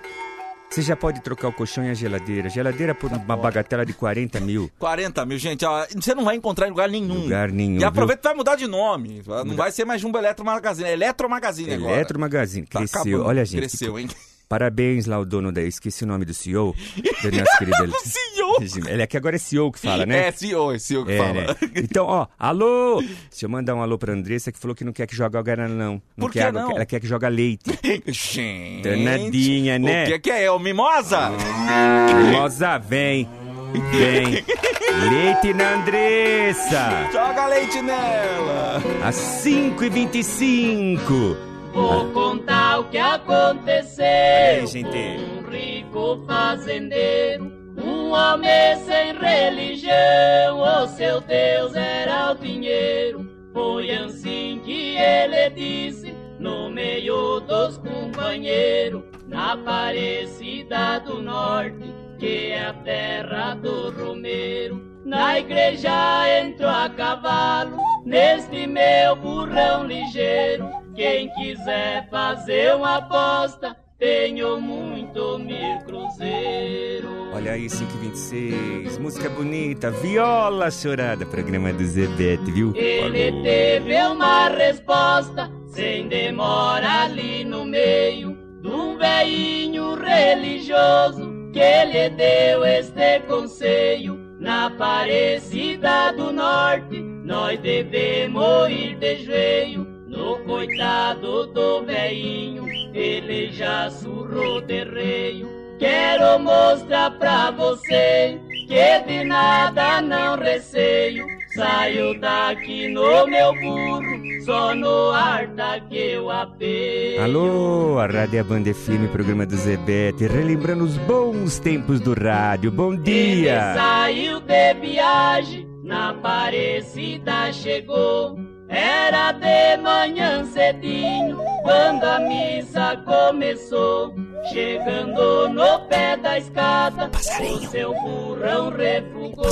Speaker 6: você já pode trocar o colchão e a geladeira. Geladeira por uma bagatela de 40 mil.
Speaker 2: 40 mil, gente, ó, você não vai encontrar em lugar nenhum.
Speaker 6: Lugar nenhum,
Speaker 2: E aproveita e vai mudar de nome. Não vai ser mais Jumbo Eletro Magazine, é Eletro Magazine agora.
Speaker 6: Eletro Magazine,
Speaker 2: Tá
Speaker 6: cresceu.
Speaker 2: acabando.
Speaker 6: Olha, gente.
Speaker 2: Cresceu, hein?
Speaker 6: Parabéns lá o dono da. Esqueci o nome do CEO. Da nossa querida.
Speaker 2: CEO!
Speaker 6: Ele é que agora é CEO que fala, né?
Speaker 2: É, CEO, é CEO que
Speaker 6: É,
Speaker 2: fala.
Speaker 6: né? Então, ó, alô! Deixa eu mandar um alô pra Andressa que falou que não quer que jogue água não. Não
Speaker 2: Por
Speaker 6: quer
Speaker 2: que
Speaker 6: água,
Speaker 2: não?
Speaker 6: ela quer que joga leite.
Speaker 2: Gente.
Speaker 6: Danadinha, né?
Speaker 2: O que, que é? É o Mimosa?
Speaker 6: Mimosa, vem! Vem! leite na Andressa!
Speaker 2: Joga leite nela!
Speaker 6: Às 5h25!
Speaker 11: Vou contar o que aconteceu.
Speaker 6: aí, gente.
Speaker 11: Um rico fazendeiro, um homem sem religião. O seu Deus era o dinheiro. Foi assim que ele disse no meio dos companheiros, na Aparecida do Norte, que é a terra do Romeiro. Na igreja entrou a cavalo, neste meu burrão ligeiro. Quem quiser fazer uma aposta, tenho muito mil cruzeiro.
Speaker 6: Olha aí, 5h26, música bonita, viola chorada, programa do Zebete, viu?
Speaker 11: Ele teve uma resposta, sem demora ali no meio, de um velhinho religioso, que lhe deu este conselho. Na Aparecida do Norte, nós devemos ir de joelho. No coitado do velhinho, ele já surrou de reio. Quero mostrar pra você que de nada não receio. Saio daqui no meu burro, só no ar tá que eu apeio.
Speaker 6: Alô, a Rádio é a Banda FM, programa do Zebete, relembrando os bons tempos do rádio. Bom
Speaker 11: Ele
Speaker 6: dia!
Speaker 11: saiu de viagem, na Aparecida chegou. Era de manhã cedinho, quando a missa começou. Chegando no pé da escada, o seu burrão refugou.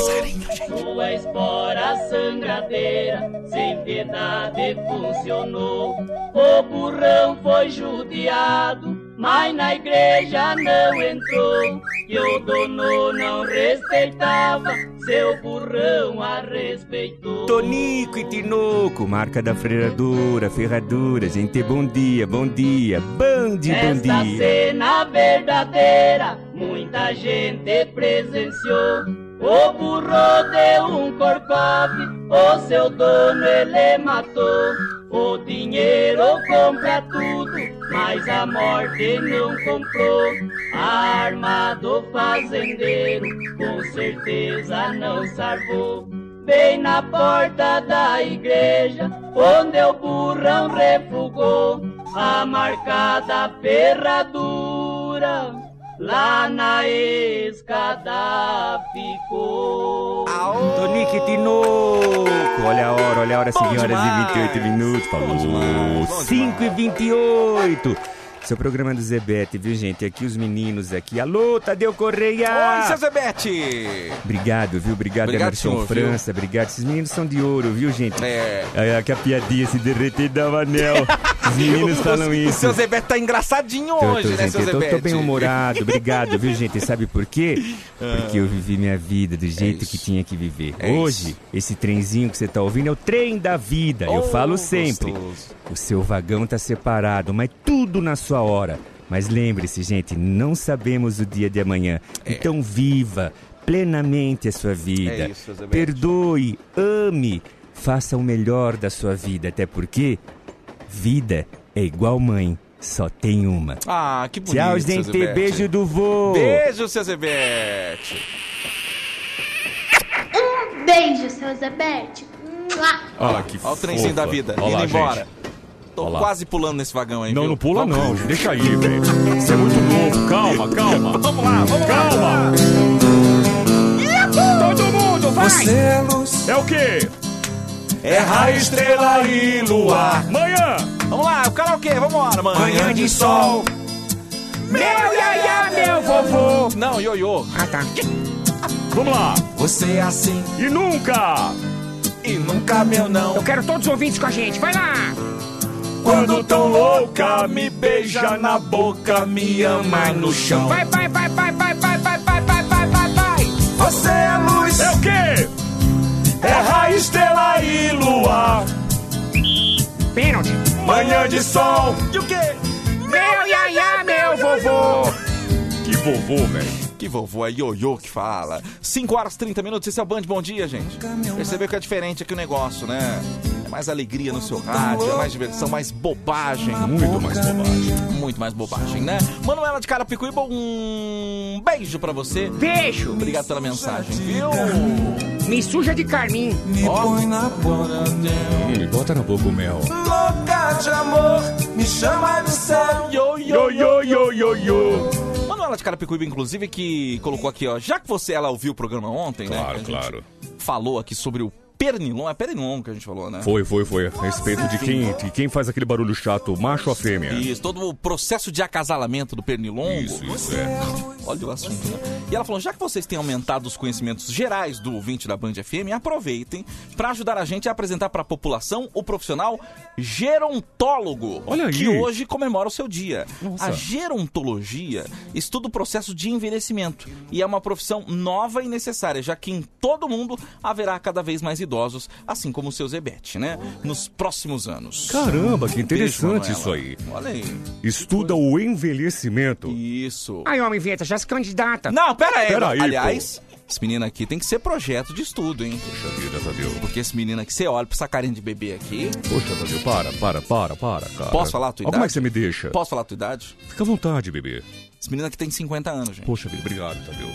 Speaker 11: Sua espora sangradeira, sem piedade funcionou. O burrão foi judiado, mas na igreja não entrou. E o dono não respeitava, seu burrão a respeitou.
Speaker 6: Tonico e Tinoco, marca da freiradura, ferradura. Gente, bom dia, bom dia. Band, bom dia.
Speaker 11: cena verdadeira, muita gente presenciou. O burro deu um corcove, o seu dono ele matou. O dinheiro compra tudo, mas a morte não comprou. A arma do fazendeiro com certeza não salvou. Bem na porta da igreja, onde o burrão refugou, a marcada ferradura lá na escada ficou.
Speaker 6: E Tinoco. Olha a hora, olha a hora, 5 horas e 28 minutos. Falou. 5 e 28. Seu programa do Zebete, viu, gente? Aqui os meninos aqui. Alô, Tadeu Correia!
Speaker 2: Oi, seu Zebete!
Speaker 6: Obrigado, viu? Obrigado,
Speaker 2: Obrigado,
Speaker 6: Emerson
Speaker 2: senhor,
Speaker 6: França. Obrigado. Esses meninos são de ouro, viu, gente?
Speaker 2: É.
Speaker 6: É, que a piadinha se derreter da anel. Os meninos
Speaker 2: O-
Speaker 6: falam isso.
Speaker 2: O seu Zebete tá engraçadinho
Speaker 6: Tô,
Speaker 2: hoje,
Speaker 6: tô,
Speaker 2: né,
Speaker 6: gente,
Speaker 2: seu
Speaker 6: eu tô, tô bem humorado, obrigado, viu, gente? Sabe por quê?
Speaker 2: Ah.
Speaker 6: Porque eu vivi minha vida do jeito que tinha que viver.
Speaker 2: É
Speaker 6: Hoje, esse trenzinho que você tá ouvindo é o trem da vida. eu
Speaker 2: Oh,
Speaker 6: falo sempre.
Speaker 2: gostoso.
Speaker 6: O seu vagão tá separado, mas tudo na sua hora. Mas lembre-se, gente, não sabemos o dia de amanhã. Então viva plenamente a sua vida.
Speaker 2: É isso.
Speaker 6: Perdoe, ame, faça o melhor da sua vida, até porque vida é igual mãe, só tem uma.
Speaker 2: Ah, que bonito,
Speaker 6: Tchau, gente. Beijo do vô.
Speaker 2: Beijo, seu Zebete.
Speaker 7: Um beijo, seu Zebete.
Speaker 5: Olha que
Speaker 2: Olha o trenzinho da vida,
Speaker 5: Olha
Speaker 2: indo
Speaker 5: lá,
Speaker 2: embora.
Speaker 5: gente.
Speaker 2: Tô
Speaker 5: Olha lá.
Speaker 2: quase pulando nesse vagão aí,
Speaker 5: Não,
Speaker 2: viu?
Speaker 5: não pula
Speaker 2: Vamos-
Speaker 5: não. Deixa aí, velho. Você é muito novo. Calma, calma.
Speaker 2: Vamos lá, vamos
Speaker 5: calma.
Speaker 6: Todo mundo, vai!
Speaker 5: É o quê?
Speaker 2: É raio, estrela e luar.
Speaker 5: Manhã.
Speaker 2: Vamos lá, o karaokê, vambora, mano.
Speaker 6: Manhã de sol. Meu iaia, meu vovô.
Speaker 2: Não, ioiô.
Speaker 6: Ah, tá.
Speaker 5: Vamos lá.
Speaker 2: Você é assim
Speaker 5: E nunca.
Speaker 2: e nunca meu não.
Speaker 6: Eu quero todos os ouvintes com a gente. Vai lá.
Speaker 2: Quando tão louca, me beija na boca, me ama no chão.
Speaker 6: Vai, vai, vai, vai, vai, vai, vai, vai, vai, vai, vai, vai.
Speaker 2: Você é luz,
Speaker 5: É o quê?
Speaker 2: É raio, estrela e luar.
Speaker 6: Pênalti.
Speaker 5: Manhã de sol.
Speaker 2: E o quê?
Speaker 6: Meu iaia, meu vovô.
Speaker 5: Que vovô, velho.
Speaker 2: Que vovô é ioiô que fala. 5 horas 30 minutos, esse é o Band Bom Dia, gente. Percebeu que é diferente aqui o negócio, né? É mais alegria no seu rádio, é mais diversão, mais bobagem.
Speaker 5: Muito mais bobagem.
Speaker 2: Muito mais bobagem, né? Manuela de Carapicuíba, um beijo pra você.
Speaker 6: Beijo.
Speaker 2: Obrigado pela mensagem, viu?
Speaker 6: Me suja de carmim.
Speaker 2: Ó,
Speaker 5: Hum, bota na boca o mel.
Speaker 2: louca de amor, me chama do céu. Yo, yo,
Speaker 5: Yo, yo, yo, yo.
Speaker 2: Manuela de Carapicuíba, inclusive, que colocou aqui, ó. Já que você, ela ouviu o programa ontem, né?
Speaker 5: Claro,
Speaker 2: a gente
Speaker 5: claro.
Speaker 2: Falou aqui sobre o pernilon. É pernilon que a gente falou, né?
Speaker 5: Foi, foi, foi. A respeito de quem, de quem faz aquele barulho chato, macho ou fêmea.
Speaker 2: Isso, todo o processo de acasalamento do pernilongo.
Speaker 5: Isso, isso, é.
Speaker 2: Olha o assunto, né? E ela falou: já que vocês têm aumentado os conhecimentos gerais do ouvinte da Band FM, aproveitem para ajudar a gente a apresentar para a população o profissional gerontólogo.
Speaker 5: Olha aí.
Speaker 2: Que hoje comemora o seu dia.
Speaker 5: Nossa.
Speaker 2: A gerontologia estuda o processo de envelhecimento e é uma profissão nova e necessária, já que em todo mundo haverá cada vez mais idosos, assim como o seu Zebete, né? Nos próximos anos.
Speaker 5: Caramba, que
Speaker 2: Beijo,
Speaker 5: interessante
Speaker 2: Manuela.
Speaker 5: isso aí.
Speaker 2: Olha aí.
Speaker 5: Estuda o envelhecimento.
Speaker 2: Isso.
Speaker 6: Aí, homem, vinheta, já se candidata.
Speaker 2: Não, pera aí.
Speaker 5: Pera aí,
Speaker 2: Aliás, esse menino aqui tem que ser projeto de estudo, hein?
Speaker 5: Poxa vida, Tadeu.
Speaker 2: Porque esse menino aqui, você olha pra essa carinha de bebê aqui.
Speaker 5: Poxa, Tadeu, para, para, para, para, cara.
Speaker 2: Posso falar a tua
Speaker 5: Olha como é
Speaker 2: idade?
Speaker 5: que você me deixa.
Speaker 2: Posso falar a tua idade?
Speaker 5: Fica à vontade, bebê.
Speaker 2: Esse menino aqui tem 50 anos, gente.
Speaker 5: Poxa vida, obrigado, Tadeu.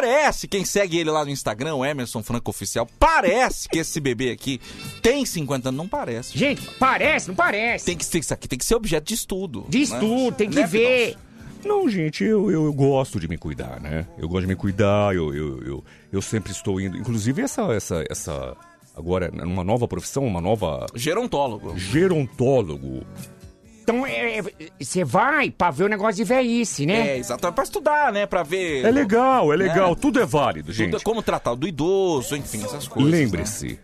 Speaker 2: Parece, quem segue ele lá no Instagram, o Emerson Franco Oficial, parece que esse bebê aqui tem 50 anos. Não parece.
Speaker 6: Gente, parece, não parece.
Speaker 2: Tem que ser, isso aqui tem que ser objeto de estudo.
Speaker 6: De
Speaker 2: né?
Speaker 6: estudo, tem que
Speaker 2: Né,
Speaker 6: ver.
Speaker 2: Pidoncio?
Speaker 5: Não, gente, eu, eu, eu gosto de me cuidar, né? Eu gosto de me cuidar, eu, eu, eu, eu sempre estou indo. Inclusive, essa, essa, essa. Agora, numa nova profissão, uma nova.
Speaker 2: Gerontólogo.
Speaker 5: Gerontólogo.
Speaker 6: Então, você vai pra ver o negócio de velhice, né?
Speaker 2: É, exatamente. Pra estudar, né? Pra ver.
Speaker 5: É legal, é legal.
Speaker 2: É.
Speaker 5: Tudo é válido,
Speaker 2: Tudo é
Speaker 5: gente.
Speaker 2: como tratar do idoso, enfim, essas coisas.
Speaker 5: Lembre-se,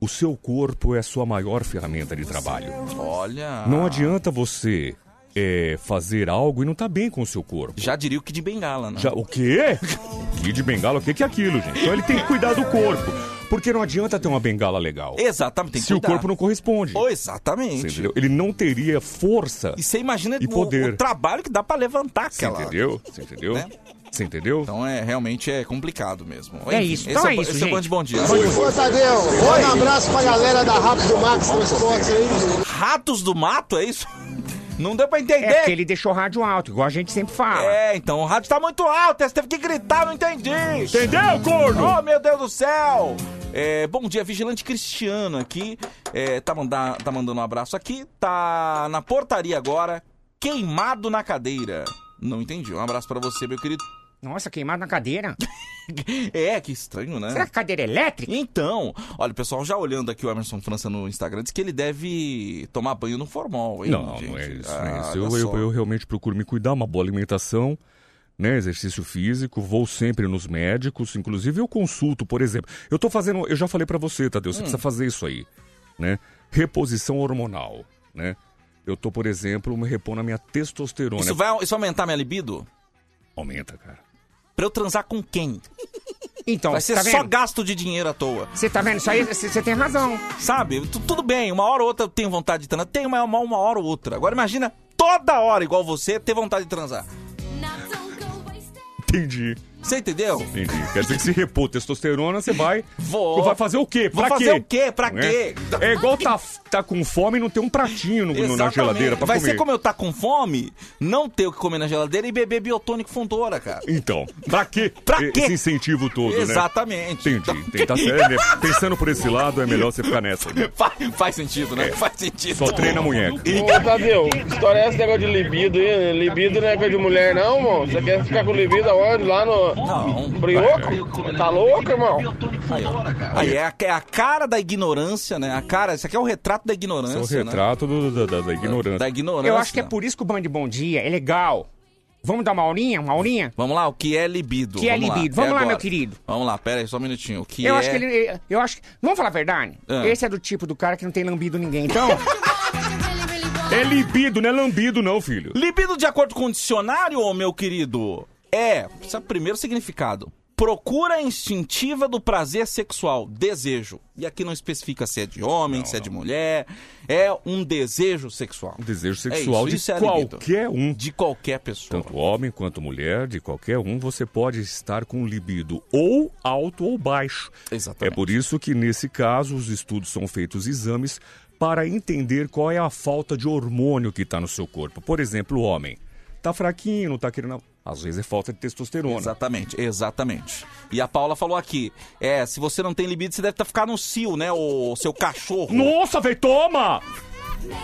Speaker 5: o seu corpo é a sua maior ferramenta de trabalho.
Speaker 2: né? Olha.
Speaker 5: Não adianta você é, fazer algo e não tá bem com o seu corpo.
Speaker 2: Já diria o que de bengala, né?
Speaker 5: Já, o quê? Kid bengala, o que que é aquilo, gente? Então ele tem que cuidar do corpo. Porque não adianta ter uma bengala legal.
Speaker 2: Exatamente, tem que
Speaker 5: Se o corpo não corresponde.
Speaker 2: Oh,
Speaker 5: Você
Speaker 2: exatamente.
Speaker 5: entendeu? Ele não teria força.
Speaker 2: E você imagina
Speaker 5: E
Speaker 2: o,
Speaker 5: poder.
Speaker 2: o trabalho que dá pra levantar
Speaker 5: Você
Speaker 2: aquela.
Speaker 5: entendeu? Você entendeu?
Speaker 2: Né?
Speaker 5: Você entendeu?
Speaker 2: Então é realmente é complicado mesmo.
Speaker 6: É isso, então
Speaker 2: esse
Speaker 6: é
Speaker 2: o-
Speaker 6: isso,
Speaker 2: esse é
Speaker 6: gente.
Speaker 2: Band Bom Dia.
Speaker 12: Ô, Tadeu, manda um abraço pra galera da Rápido Max Transportes aí.
Speaker 2: Ratos do mato, é isso? Não deu pra entender.
Speaker 6: É porque ele deixou o rádio alto, igual a gente sempre fala.
Speaker 2: É, então o rádio tá muito alto, você teve que gritar, não entendi.
Speaker 5: Entendeu, corno?
Speaker 2: Oh, meu Deus do céu! É, bom dia, Vigilante Cristiano aqui. É, tá, mandar, tá mandando um abraço aqui. Tá na portaria agora, queimado na cadeira. Não entendi. Um abraço pra você, meu querido.
Speaker 6: Nossa, queimado na cadeira.
Speaker 2: É, que estranho, né?
Speaker 6: Será que cadeira elétrica?
Speaker 2: Então, olha, o pessoal já olhando aqui o Emerson França no Instagram, diz que ele deve tomar banho no formol, hein,
Speaker 5: Não,
Speaker 2: gente?
Speaker 5: não é isso.
Speaker 2: Ah,
Speaker 5: não é isso.
Speaker 2: olha
Speaker 5: Eu, eu, eu realmente procuro me cuidar, uma boa alimentação, né? Exercício físico, vou sempre nos médicos, inclusive eu consulto, por exemplo. Eu tô fazendo, eu já falei pra você, Tadeu, você
Speaker 2: Hum.
Speaker 5: precisa fazer isso aí, né? Reposição hormonal, né? Eu tô, por exemplo, me repondo a minha testosterona.
Speaker 2: Isso vai, isso vai aumentar minha libido?
Speaker 5: Aumenta, cara.
Speaker 2: Pra eu transar com quem?
Speaker 6: Então,
Speaker 2: Vai ser
Speaker 6: tá
Speaker 2: só
Speaker 6: vendo?
Speaker 2: gasto de dinheiro à toa.
Speaker 6: Você tá vendo? Isso aí você tem razão.
Speaker 2: Sabe? Tu- tudo bem, uma hora ou outra eu tenho vontade de transar. Tenho uma, uma, uma hora ou outra. Agora imagina toda hora, igual você, ter vontade de transar.
Speaker 5: Entendi.
Speaker 2: Você entendeu?
Speaker 5: Entendi. Quer dizer que se repor testosterona, você vai.
Speaker 2: Vou.
Speaker 5: Vai fazer o quê?
Speaker 2: Vou
Speaker 5: Pra
Speaker 2: fazer
Speaker 5: quê?
Speaker 2: o quê? Pra
Speaker 5: Não
Speaker 2: quê?
Speaker 5: É, é igual tá, tá com fome e não tem um pratinho no- no- na
Speaker 2: Exatamente.
Speaker 5: geladeira pra
Speaker 2: Vai
Speaker 5: comer.
Speaker 2: ser como eu tá com fome, não ter o que comer na geladeira e beber biotônico fundora, cara.
Speaker 5: Então, pra quê?
Speaker 2: Pra quê?
Speaker 5: Esse incentivo todo, né?
Speaker 2: Exatamente.
Speaker 5: Entendi. entendi. Tá certo, né? Pensando por esse lado, é melhor você ficar nessa.
Speaker 2: Faz, faz sentido, né? Faz sentido.
Speaker 5: Só treina a munheca.
Speaker 13: Ô, Tadeu, história é esse negócio de libido aí? Libido não é coisa de mulher, não, irmão? Você quer ficar com libido aonde? Lá no.
Speaker 2: Não.
Speaker 13: Brioco? Tá louco, irmão?
Speaker 2: Aí é a, é a cara da ignorância, né? A cara, isso aqui é o retrato da ignorância.
Speaker 5: Esse é o
Speaker 2: né?
Speaker 5: retrato do- da, da- ignorância.
Speaker 2: Da ignorância.
Speaker 6: Eu acho que é por isso que o Band Bom Dia é legal. Vamos dar uma aulinha? Uma aulinha?
Speaker 2: Vamos lá, o que é libido?
Speaker 6: Que é
Speaker 2: Vamos lá,
Speaker 6: libido? Vamos lá,
Speaker 2: agora.
Speaker 6: meu querido.
Speaker 2: Vamos lá, pera aí, só um minutinho. O que
Speaker 6: eu
Speaker 2: é...
Speaker 6: acho que ele. Eu acho que. Vamos falar a verdade?
Speaker 2: Ah.
Speaker 6: Esse é do tipo do cara que não tem lambido ninguém. Então.
Speaker 5: É libido, não é lambido, não, filho.
Speaker 2: Libido, de acordo com o dicionário, meu querido, é... Esse é o primeiro significado. Procura instintiva do prazer sexual, desejo. E aqui não especifica se é de homem, se é de mulher. É um desejo sexual.
Speaker 5: Um desejo
Speaker 2: É
Speaker 5: sexual
Speaker 2: isso, isso é
Speaker 5: de
Speaker 2: libido.
Speaker 5: qualquer um.
Speaker 2: De qualquer pessoa.
Speaker 5: Tanto homem quanto mulher, de qualquer um, você pode estar com libido ou alto ou baixo.
Speaker 2: Exatamente.
Speaker 5: É por isso que, nesse caso, os estudos são feitos exames para entender qual é a falta de hormônio que está no seu corpo. Por exemplo, o homem. Tá fraquinho, não tá querendo. Às vezes é falta de testosterona.
Speaker 2: Exatamente, exatamente. E a Paula falou aqui: é, se você não tem libido, você deve estar ficando no cio, né? O seu cachorro.
Speaker 5: Nossa, velho, toma!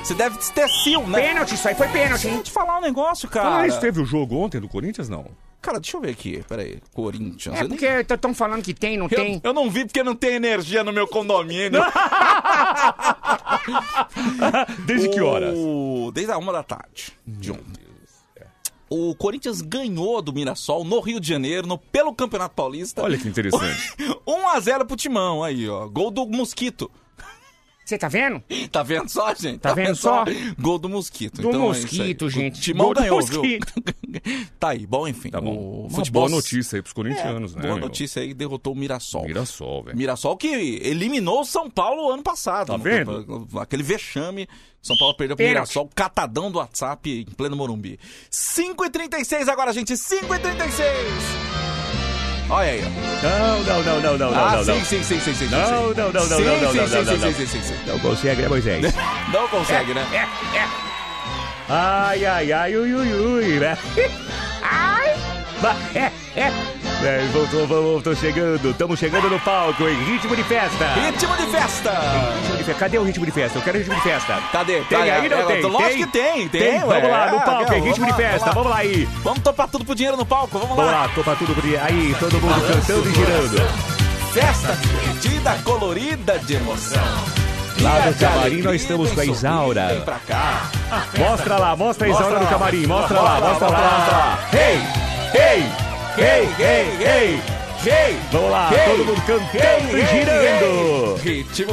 Speaker 2: Você deve ter cio, né?
Speaker 6: Pênalti, isso aí foi pênalti?
Speaker 2: Deixa eu te falar um negócio, cara.
Speaker 5: Ah, isso teve o jogo ontem do Corinthians, não?
Speaker 2: Cara, deixa eu ver aqui. Peraí. Corinthians.
Speaker 6: É porque estão falando que tem, não
Speaker 2: Eu,
Speaker 6: tem.
Speaker 2: eu não vi porque não tem energia no meu condomínio.
Speaker 5: Desde que horas?
Speaker 2: O- Desde a uma da tarde de ontem. O Corinthians ganhou do Mirassol no Rio de Janeiro, no, pelo Campeonato Paulista.
Speaker 5: Olha que interessante.
Speaker 2: 1x0 pro Timão aí, ó. Gol do Mosquito.
Speaker 6: Você tá vendo?
Speaker 2: Tá vendo só, gente?
Speaker 6: Tá vendo só?
Speaker 2: Gol do Mosquito.
Speaker 6: Do
Speaker 2: então é
Speaker 6: Mosquito,
Speaker 2: aí.
Speaker 6: gente.
Speaker 2: O Timão
Speaker 6: Gol do
Speaker 2: ganhou,
Speaker 6: Mosquito.
Speaker 2: viu? tá aí, bom, enfim.
Speaker 5: Tá bom.
Speaker 2: O futebol...
Speaker 5: boa notícia aí pros corintianos,
Speaker 2: É,
Speaker 5: né?
Speaker 2: Boa
Speaker 5: meu?
Speaker 2: notícia aí, derrotou o Mirassol.
Speaker 5: Mirassol, velho.
Speaker 2: Mirassol que eliminou o São Paulo ano passado.
Speaker 5: Tá
Speaker 2: no-
Speaker 5: vendo?
Speaker 2: Aquele vexame. São Paulo perdeu pro. Mirassol, catadão do WhatsApp em pleno Morumbi. 5h36 agora, gente. 5h36. Olha aí, ó.
Speaker 5: Não, não, não, não, não,
Speaker 2: ah,
Speaker 5: não,
Speaker 2: sim,
Speaker 5: não.
Speaker 2: sim, sim, sim, sim, sim.
Speaker 5: Não, não, não, não,
Speaker 2: sim,
Speaker 5: não, não,
Speaker 2: sim,
Speaker 5: não,
Speaker 2: sim,
Speaker 5: não,
Speaker 2: sim,
Speaker 5: não,
Speaker 2: sim,
Speaker 5: não.
Speaker 2: sim, sim, sim.
Speaker 5: Não consegue, né, Moisés?
Speaker 2: Não consegue, né?
Speaker 5: Ai, ai, ai, ui, ui, ui, né?
Speaker 6: Ai!
Speaker 5: Ba- É, é. É, voltou, voltou chegando. Estamos chegando no palco em ritmo de festa.
Speaker 2: Ritmo de festa!
Speaker 5: Ritmo de. Cadê o ritmo de festa? Eu quero ritmo de festa.
Speaker 2: Cadê?
Speaker 5: Tem
Speaker 2: Cadê?
Speaker 5: aí, não
Speaker 2: É,
Speaker 5: tem?
Speaker 2: Lógico
Speaker 5: Tem?
Speaker 2: que tem, tem. ué.
Speaker 5: Vamos lá, no
Speaker 2: É,
Speaker 5: palco, em
Speaker 2: vamos
Speaker 5: ritmo de
Speaker 2: lá,
Speaker 5: festa. Vamos lá aí.
Speaker 2: Vamos topar tudo pro dinheiro no palco, vamos lá.
Speaker 5: Vamos lá, topa tudo por aí. Todo mundo cantando e girando.
Speaker 2: Festa divertida, colorida de emoção.
Speaker 5: Lá no
Speaker 2: de
Speaker 5: camarim nós estamos com a Isaura.
Speaker 2: Vem pra cá.
Speaker 5: Mostra lá, mostra a Isaura no
Speaker 2: lá.
Speaker 5: camarim. Mostra lá,
Speaker 2: Mostra lá,
Speaker 5: lá.
Speaker 2: mostra lá.
Speaker 5: Ei, ei, ei, ei, ei.
Speaker 2: Hey,
Speaker 5: Vamos lá,
Speaker 2: hey,
Speaker 5: todo mundo cantando
Speaker 2: hey,
Speaker 5: e
Speaker 2: hey,
Speaker 5: girando.
Speaker 2: hey. Ritmo.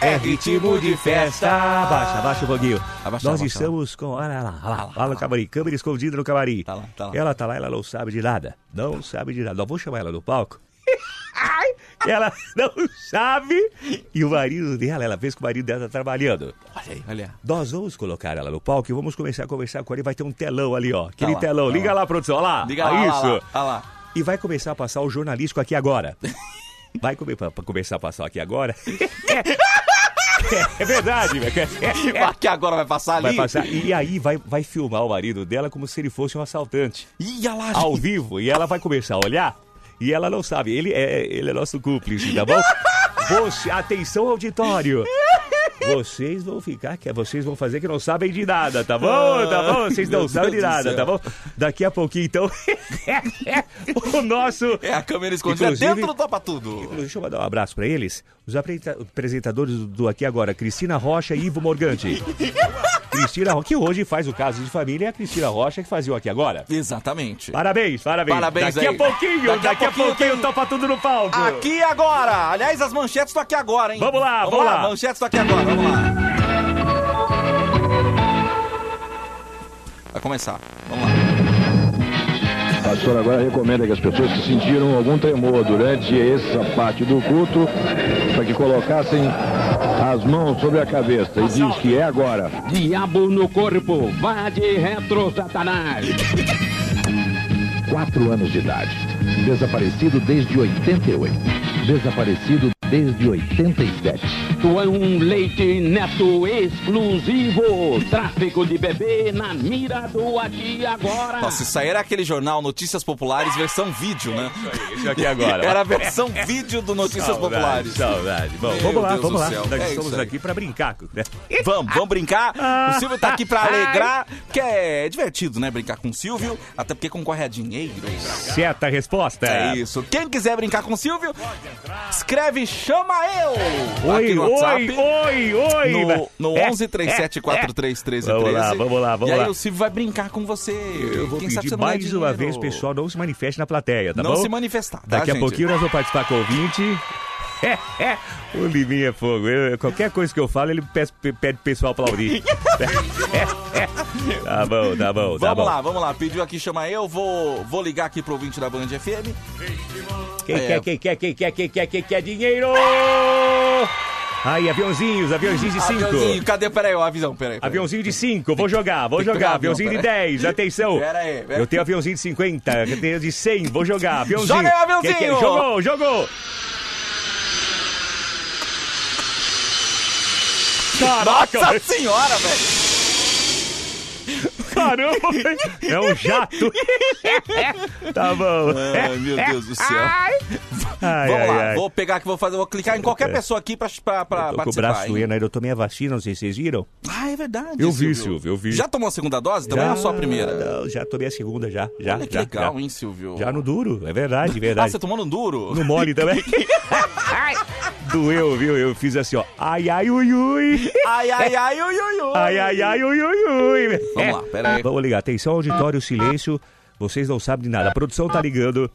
Speaker 5: É ritmo de festa. Abaixa, abaixa um pouquinho.
Speaker 2: Abaixa,
Speaker 5: Nós
Speaker 2: abaixa.
Speaker 5: estamos com. Olha lá, olha lá, olha lá no camarim. Câmera escondida no camarim.
Speaker 2: Tá lá, tá lá.
Speaker 5: Ela tá lá, ela não sabe de nada. Não sabe de nada. Nós vamos chamar ela no palco. Ela não sabe. E o marido dela, ela fez que o marido dela tá trabalhando.
Speaker 2: Olha aí, olha.
Speaker 5: Nós vamos colocar ela no palco e vamos começar a conversar com ela. E vai ter um telão ali, ó. Aquele
Speaker 2: lá,
Speaker 5: telão.
Speaker 2: tá
Speaker 5: Liga
Speaker 2: lá.
Speaker 5: lá, produção. Olha lá.
Speaker 2: Liga lá,
Speaker 5: Isso.
Speaker 2: lá, lá, lá.
Speaker 5: E vai começar a passar o jornalístico aqui agora. Vai pra, pra começar a passar aqui agora. É, verdade, velho. É, é.
Speaker 2: Aqui agora vai passar ali.
Speaker 5: Vai passar. E aí vai, vai filmar o marido dela como se ele fosse um assaltante.
Speaker 2: Ih, olha lá,
Speaker 5: Ao
Speaker 2: gente.
Speaker 5: vivo. E ela vai começar a olhar. E ela não sabe. Ele é, ele é nosso cúmplice, tá bom? Você, atenção, auditório.
Speaker 6: Vocês vão ficar, que vocês vão fazer que não sabem de nada, tá bom? Tá bom? Vocês não sabem de nada, tá bom? Daqui a pouquinho, então, o nosso...
Speaker 2: É a câmera escondida
Speaker 6: Inclusive-
Speaker 2: dentro do Topa Tudo.
Speaker 6: Deixa eu mandar um abraço pra eles. Os apresenta- apresentadores do- do Aqui Agora, Cristina Rocha e Ivo Morgante. Cristina Rocha, que hoje faz o caso de família, é a Cristina Rocha que fazia o Aqui Agora.
Speaker 2: Exatamente.
Speaker 6: Parabéns, parabéns.
Speaker 2: Parabéns
Speaker 6: Daqui
Speaker 2: aí.
Speaker 6: a pouquinho,
Speaker 2: Daqui
Speaker 6: daqui,
Speaker 2: a pouquinho
Speaker 6: pouquinho,
Speaker 2: tem-
Speaker 6: topa tudo no palco.
Speaker 2: Aqui agora! Aliás, as manchetes estão aqui agora, hein?
Speaker 6: Vamos lá, vamos lá.
Speaker 2: Manchetes estão aqui agora, vamos lá. Vai começar. Vamos lá.
Speaker 14: A senhora agora recomenda que as pessoas que sentiram algum tremor durante essa parte do culto, para que colocassem as mãos sobre a cabeça e diz que é agora.
Speaker 15: Diabo no corpo, vá de retro, Satanás.
Speaker 16: Quatro anos de idade. Desaparecido desde 88. Desaparecido desde 87.
Speaker 15: Tu é um leite neto exclusivo. Tráfico de bebê na mira do aqui agora.
Speaker 2: Nossa, isso aí era aquele jornal Notícias Populares versão vídeo, né?
Speaker 6: Isso aqui agora.
Speaker 2: Era a versão vídeo do Notícias
Speaker 6: Saudade,
Speaker 2: Populares.
Speaker 6: Saudade. Bom,
Speaker 2: Meu
Speaker 6: vamos lá,
Speaker 2: Deus
Speaker 6: vamos
Speaker 2: do
Speaker 6: lá.
Speaker 2: É
Speaker 6: estamos
Speaker 2: isso aí.
Speaker 6: aqui pra brincar. né?
Speaker 2: Vamos, vamos brincar. O Silvio tá aqui pra alegrar, que é divertido, né? Brincar com o Silvio, até porque concorre a dinheiro.
Speaker 6: Certa resposta.
Speaker 2: É isso. Quem quiser brincar com o Silvio, escreve Chama Eu!
Speaker 6: Oi,
Speaker 2: aqui no WhatsApp.
Speaker 6: oi, oi, oi.
Speaker 2: No, no
Speaker 6: É,
Speaker 2: 11 3743 1313.
Speaker 6: Vamos lá, vamos lá, vamos
Speaker 2: E aí
Speaker 6: lá.
Speaker 2: o Silvio vai brincar com você.
Speaker 6: Eu vou
Speaker 2: Quem sabe
Speaker 6: pedir
Speaker 2: você não ganha
Speaker 6: mais uma
Speaker 2: dinheiro.
Speaker 6: vez, pessoal, não se manifeste na plateia, tá
Speaker 2: Não
Speaker 6: bom?
Speaker 2: se manifestar, tá,
Speaker 6: Daqui a
Speaker 2: gente?
Speaker 6: pouquinho nós vamos participar com o ouvinte. É, é. O Liminha é fogo. Eu- qualquer coisa que eu falo, ele pede, pede pessoal. É, é. Tá bom, tá bom, tá
Speaker 2: Vamos
Speaker 6: bom.
Speaker 2: lá, vamos lá. Pediu aqui, chama eu. Vou, vou ligar aqui pro ouvinte da Band FM.
Speaker 6: Quem
Speaker 2: É.
Speaker 6: quer, quem quer, quem quer, quem quer, quem quer dinheiro? Aí, aviãozinhos, aviãozinhos de 5.
Speaker 2: Aviãozinho, cadê? Peraí, ó, avisão, peraí. peraí.
Speaker 6: Aviãozinho de 5, vou jogar, vou
Speaker 2: que
Speaker 6: jogar.
Speaker 2: avião,
Speaker 6: aviãozinho de
Speaker 2: pera aí.
Speaker 6: 10, atenção.
Speaker 2: Pera aí, pera
Speaker 6: Eu tenho aviãozinho de 50, eu tenho de 100, vou jogar. Aviãozinho.
Speaker 2: Joga aí, aviãozinho!
Speaker 6: Quem quer? Jogou, jogou. Caraca,
Speaker 2: Nossa
Speaker 6: velho.
Speaker 2: senhora, velho.
Speaker 6: Velho. É um jato. tá bom.
Speaker 2: Ai, meu Deus do céu.
Speaker 6: Ai,
Speaker 2: Vamos lá,
Speaker 6: ai, ai.
Speaker 2: vou pegar aqui, vou fazer, vou clicar em qualquer pessoa aqui pra, pra, pra
Speaker 6: Tô com o
Speaker 2: participar.
Speaker 6: braço doendo eu tomei a vacina, não sei se vocês viram.
Speaker 2: Ah, é verdade.
Speaker 6: Eu vi, Silvio, eu vi.
Speaker 2: Já tomou a segunda dose? Também
Speaker 6: Já,
Speaker 2: é só a primeira?
Speaker 6: Não, já tomei a segunda, já. já
Speaker 2: Olha que
Speaker 6: já,
Speaker 2: legal,
Speaker 6: já.
Speaker 2: hein, Silvio?
Speaker 6: Já no duro, é verdade,
Speaker 2: Ah,
Speaker 6: verdade.
Speaker 2: você tomou no duro?
Speaker 6: No mole também. Doeu, viu? Eu fiz assim, ó. Ai, ai, ui, ui.
Speaker 2: Ai, ai, ai, ui, ui, ui.
Speaker 6: Ai, ai, ai, ui, ui, ui.
Speaker 2: Vamos lá, pera aí.
Speaker 6: Vamos ligar. Atenção, auditório, silêncio. Vocês não sabem de nada. A produção tá ligando.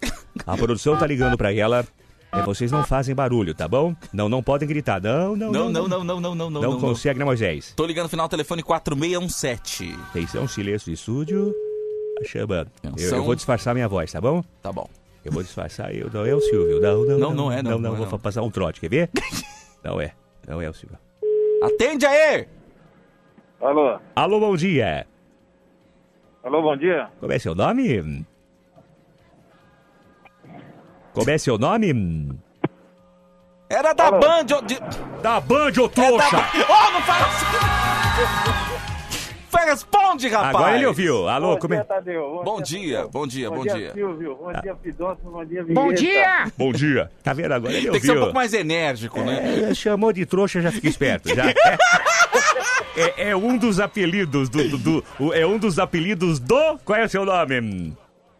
Speaker 6: A produção tá ligando pra ela. É, vocês não fazem barulho, tá bom? Não, não podem gritar. Não, não,
Speaker 2: Não, não, não, não, não, não, não.
Speaker 6: Não,
Speaker 2: não.
Speaker 6: consegue, né, Moisés?
Speaker 2: Tô ligando no final do telefone 4617.
Speaker 6: Atenção, silêncio de estúdio. Chamando. Eu, eu vou disfarçar minha voz, tá bom?
Speaker 2: Tá bom.
Speaker 6: Eu vou disfarçar. Eu, não é o Silvio. Não, não,
Speaker 2: Não, não é, não,
Speaker 6: Não, não,
Speaker 2: não é,
Speaker 6: vou passar um trote, quer ver? não é. Não é o Silvio.
Speaker 2: Atende aí!
Speaker 17: Alô?
Speaker 6: Alô, bom dia.
Speaker 17: Alô, bom dia?
Speaker 6: Como é seu nome? Como é seu nome?
Speaker 2: Era da Band, ô... De...
Speaker 6: Da Band, ô
Speaker 2: É
Speaker 6: trouxa!
Speaker 2: da... Oh, não fala assim! Responde, rapaz!
Speaker 6: Agora ele ouviu. Alô,
Speaker 17: bom
Speaker 6: como é?
Speaker 17: dia, Tadeu.
Speaker 2: Bom dia, bom dia, bom dia.
Speaker 17: Silvio. Bom dia, Pidoncio. Bom dia,
Speaker 18: Bom
Speaker 17: Vinheta.
Speaker 18: dia!
Speaker 6: Bom dia. Tá vendo agora? Ele
Speaker 2: Tem
Speaker 6: ouviu.
Speaker 2: que ser um pouco mais enérgico, né?
Speaker 6: É, chamou de trouxa, já fica esperto. Já. É, é um dos apelidos do, do- do- É um dos apelidos do. Qual é o seu nome?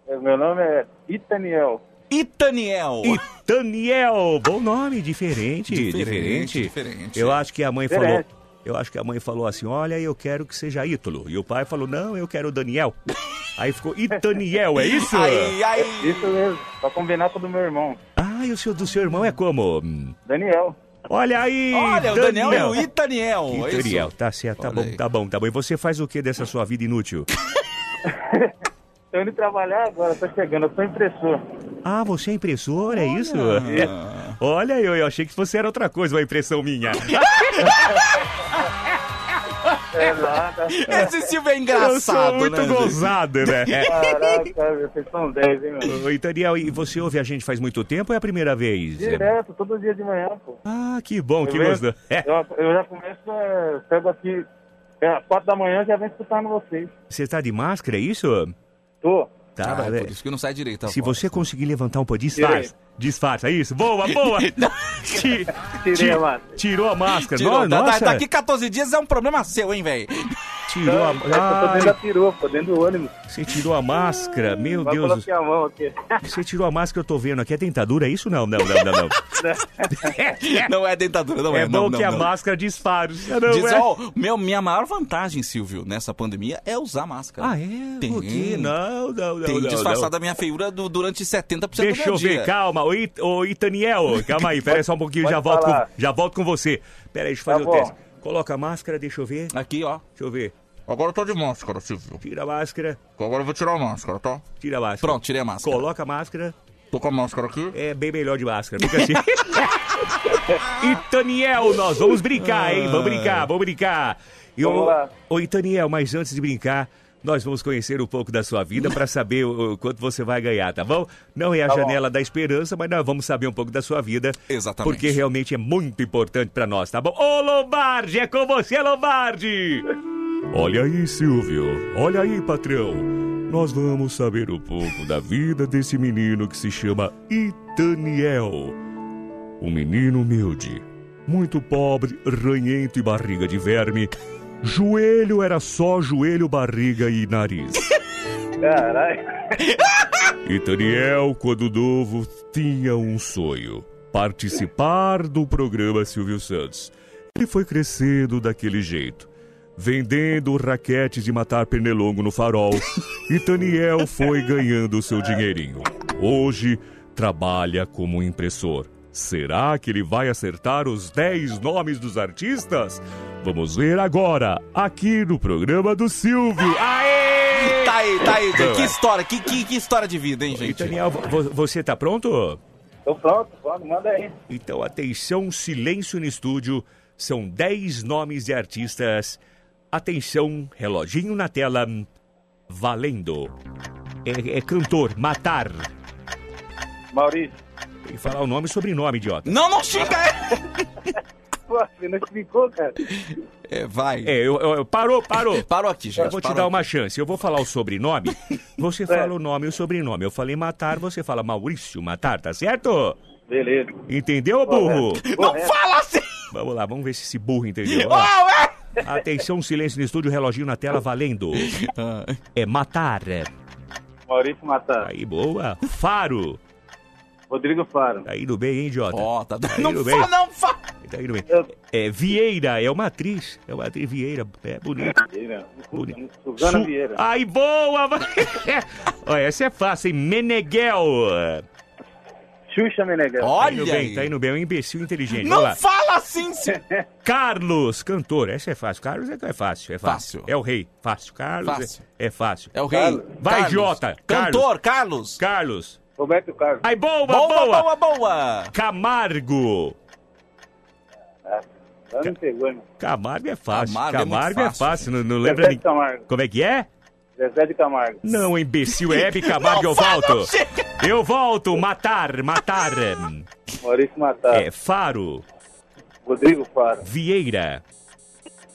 Speaker 17: É, Meu nome é Itaniel.
Speaker 2: Itaniel.
Speaker 6: Itaniel. Bom nome, diferente.
Speaker 2: Diferente,
Speaker 6: Diferente.
Speaker 2: diferente.
Speaker 6: Eu acho que a mãe
Speaker 17: Diferente.
Speaker 6: falou. Eu acho que a mãe falou assim: olha, eu quero que seja Ítalo. E o pai falou: não, eu quero o Daniel. Aí ficou Itaniel, é isso?
Speaker 2: Aí, aí.
Speaker 17: Isso mesmo, pra combinar com o do meu irmão,
Speaker 6: Ah, e o seu do seu irmão é como?
Speaker 17: Daniel.
Speaker 6: Olha aí!
Speaker 2: Olha, o Daniel e o Itaniel. é isso?
Speaker 6: Itaniel, tá certo, tá
Speaker 2: Olha
Speaker 6: bom,
Speaker 2: aí.
Speaker 6: tá bom, tá bom. E você faz o que dessa sua vida inútil?
Speaker 17: Tô indo trabalhar agora, tô chegando, eu sou impressor.
Speaker 6: Ah, você é impressor, é isso? Olha, eu, eu achei que você era outra coisa, uma impressão minha.
Speaker 17: É nada.
Speaker 2: Esse Silvio é engraçado,
Speaker 6: eu sou muito
Speaker 2: né,
Speaker 6: gozado, né?
Speaker 17: Caraca, vocês são 10, hein, meu?
Speaker 6: Oi, Daniel, e você ouve a gente faz muito tempo ou é a primeira vez?
Speaker 17: Direto, todo dia de manhã, pô.
Speaker 6: Ah, que bom, que
Speaker 17: Eu mesmo-
Speaker 6: gostoso. É,
Speaker 17: Eu, eu já começo, é, pego aqui, é, às quatro da manhã já venho escutando vocês.
Speaker 6: você tá de máscara, é isso?
Speaker 17: Tô.
Speaker 6: Tá,
Speaker 2: Ah, é por isso que não sai direito. a
Speaker 6: Se
Speaker 2: voz.
Speaker 6: você conseguir levantar um pouco, disfarça. Disfarça, isso. Boa, boa. Ti-
Speaker 17: Tirei
Speaker 6: ti-
Speaker 17: a máscara.
Speaker 6: Tirou a máscara.
Speaker 2: Tirou.
Speaker 6: No-
Speaker 2: Da- da-
Speaker 6: Nossa,
Speaker 2: daqui 14 dias é um problema seu, hein, velho?
Speaker 6: Tirou a...
Speaker 17: Da
Speaker 6: Ai,
Speaker 17: perua, pô, dentro do ônibus.
Speaker 6: você tirou a máscara, meu
Speaker 17: Vai
Speaker 6: Deus.
Speaker 17: coloquei a mão aqui.
Speaker 6: Você tirou a máscara, eu tô vendo aqui. É dentadura, é isso? Não, não, não, não. não.
Speaker 2: Não é dentadura, não é.
Speaker 6: é bom
Speaker 2: não, não,
Speaker 6: que a máscara disfarça. Não
Speaker 2: Diz,
Speaker 6: é?
Speaker 2: ó, meu, minha maior vantagem, Silvio, nessa pandemia é usar máscara.
Speaker 6: Ah, é?
Speaker 2: Tem.
Speaker 6: Por quê? Não, não, não.
Speaker 2: Tem disfarçado a minha feiura do- durante 70% do
Speaker 6: Deixa
Speaker 2: meu
Speaker 6: eu
Speaker 2: dia.
Speaker 6: ver, calma. Ô, It, ô Itaniel, calma aí, pera aí só um pouquinho, já volto, com, já volto com você. Pera aí, deixa eu fazer
Speaker 17: Tá
Speaker 6: o
Speaker 17: bom.
Speaker 6: teste. Coloca a máscara, deixa eu ver.
Speaker 2: Aqui, ó.
Speaker 6: Deixa eu ver.
Speaker 2: Agora eu tô de máscara, Silvio.
Speaker 6: Tira a máscara,
Speaker 2: Agora eu vou tirar a máscara, tá?
Speaker 6: tira a máscara.
Speaker 2: Pronto, tirei a máscara.
Speaker 6: Coloca a máscara.
Speaker 2: Tô com a máscara aqui.
Speaker 6: É bem melhor de máscara, fica assim. Itaniel, nós vamos brincar, hein? Vamos brincar, vamos brincar. E
Speaker 17: Vamos
Speaker 6: ô-
Speaker 17: lá.
Speaker 6: Ô, Itaniel, mas antes de brincar, nós vamos conhecer um pouco da sua vida para saber o, o quanto você vai ganhar, tá bom? Não é a
Speaker 17: Tá bom.
Speaker 6: janela da esperança, mas nós vamos saber um pouco da sua vida.
Speaker 2: Exatamente.
Speaker 6: Porque realmente é muito importante para nós, tá bom? Ô, Lombardi, é com você, Lombardi! Olha aí, Silvio. Olha aí, patrão. Nós vamos saber um pouco da vida desse menino que se chama Itaniel. Um menino humilde, muito pobre, ranhento e barriga de verme. Joelho era só joelho, barriga e nariz.
Speaker 17: Caralho.
Speaker 6: Itaniel, quando novo, tinha um sonho: participar do programa Silvio Santos. Ele foi crescendo daquele jeito, vendendo raquetes de matar pernilongo no farol. Itaniel foi ganhando seu dinheirinho. Hoje, trabalha como impressor. Será que ele vai acertar os 10 nomes dos artistas? Vamos ver agora, aqui no programa do Silvio. Aê!
Speaker 2: Tá aí, tá aí. Que história, que, que, que história de vida, hein, gente?
Speaker 6: Itaniel, vo- você tá pronto?
Speaker 17: Tô pronto, pronto, manda aí.
Speaker 6: Então, atenção, silêncio no estúdio. São 10 nomes de artistas. Atenção, reloginho na tela. Valendo. É, é cantor, matar.
Speaker 17: Maurício.
Speaker 6: Tem que falar o nome e sobrenome, idiota.
Speaker 2: Não, não xinga!
Speaker 17: Pô, você não explicou, cara.
Speaker 2: É, vai.
Speaker 6: É, eu, eu- eu- parou, parou.
Speaker 2: Parou aqui, gente.
Speaker 6: Eu vou te
Speaker 2: parou
Speaker 6: dar
Speaker 2: aqui.
Speaker 6: uma chance. Eu vou falar o sobrenome. Você fala o nome e o sobrenome. Eu falei matar, você fala Maurício Matar, tá certo?
Speaker 17: Beleza.
Speaker 6: Entendeu, burro?
Speaker 2: Não fala assim!
Speaker 6: Vamos lá, vamos ver se esse burro entendeu.
Speaker 2: Oh, é!
Speaker 6: Atenção, silêncio no estúdio, reloginho na tela, valendo. É matar.
Speaker 17: Maurício Matar.
Speaker 6: Aí, boa. Faro.
Speaker 17: Rodrigo Faro.
Speaker 6: Tá indo bem, hein, idiota?
Speaker 2: Ó, tá
Speaker 6: Tá
Speaker 2: Não
Speaker 6: indo bem.
Speaker 2: não fala!
Speaker 6: Tá indo bem. É Vieira, é uma atriz. É uma atriz Vieira. É bonito. Bonito.
Speaker 17: Suzana
Speaker 6: Su-
Speaker 17: Vieira.
Speaker 6: Ai, boa! Olha, essa é fácil, hein? Meneghel.
Speaker 17: Xuxa Meneghel.
Speaker 6: Tá indo
Speaker 2: Olha
Speaker 6: bem,
Speaker 2: aí.
Speaker 6: tá indo bem. É um imbecil inteligente.
Speaker 2: Não fala assim.
Speaker 6: Carlos, cantor. Essa é fácil. Carlos é, é fácil, é fácil.
Speaker 2: Fácil.
Speaker 6: É o rei. Fácil. Carlos
Speaker 2: Fácil.
Speaker 6: É, é fácil.
Speaker 2: É o rei.
Speaker 17: Carlos.
Speaker 6: Vai,
Speaker 2: Carlos.
Speaker 6: idiota.
Speaker 2: Cantor, Carlos.
Speaker 6: Carlos.
Speaker 17: Roberto Carlos.
Speaker 6: Ai, boa,
Speaker 2: Boa,
Speaker 6: boa.
Speaker 2: boa, boa.
Speaker 6: Camargo.
Speaker 17: Né?
Speaker 6: Camargo é fácil.
Speaker 2: Camargo
Speaker 6: Camargo,
Speaker 2: é
Speaker 6: é
Speaker 2: muito
Speaker 6: fácil.
Speaker 2: fácil,
Speaker 6: Não, não
Speaker 17: Zezé
Speaker 6: lembra
Speaker 17: de
Speaker 6: ninguém.
Speaker 17: Camargo.
Speaker 6: Como é que é?
Speaker 17: Zezé de Camargo.
Speaker 6: Não, imbecil, é Hebe Camargo,
Speaker 2: Não
Speaker 6: eu volto.
Speaker 2: chega.
Speaker 6: Eu volto, matar, matar.
Speaker 17: Maurício Matar.
Speaker 6: É, Faro,
Speaker 17: Rodrigo Faro.
Speaker 6: Vieira.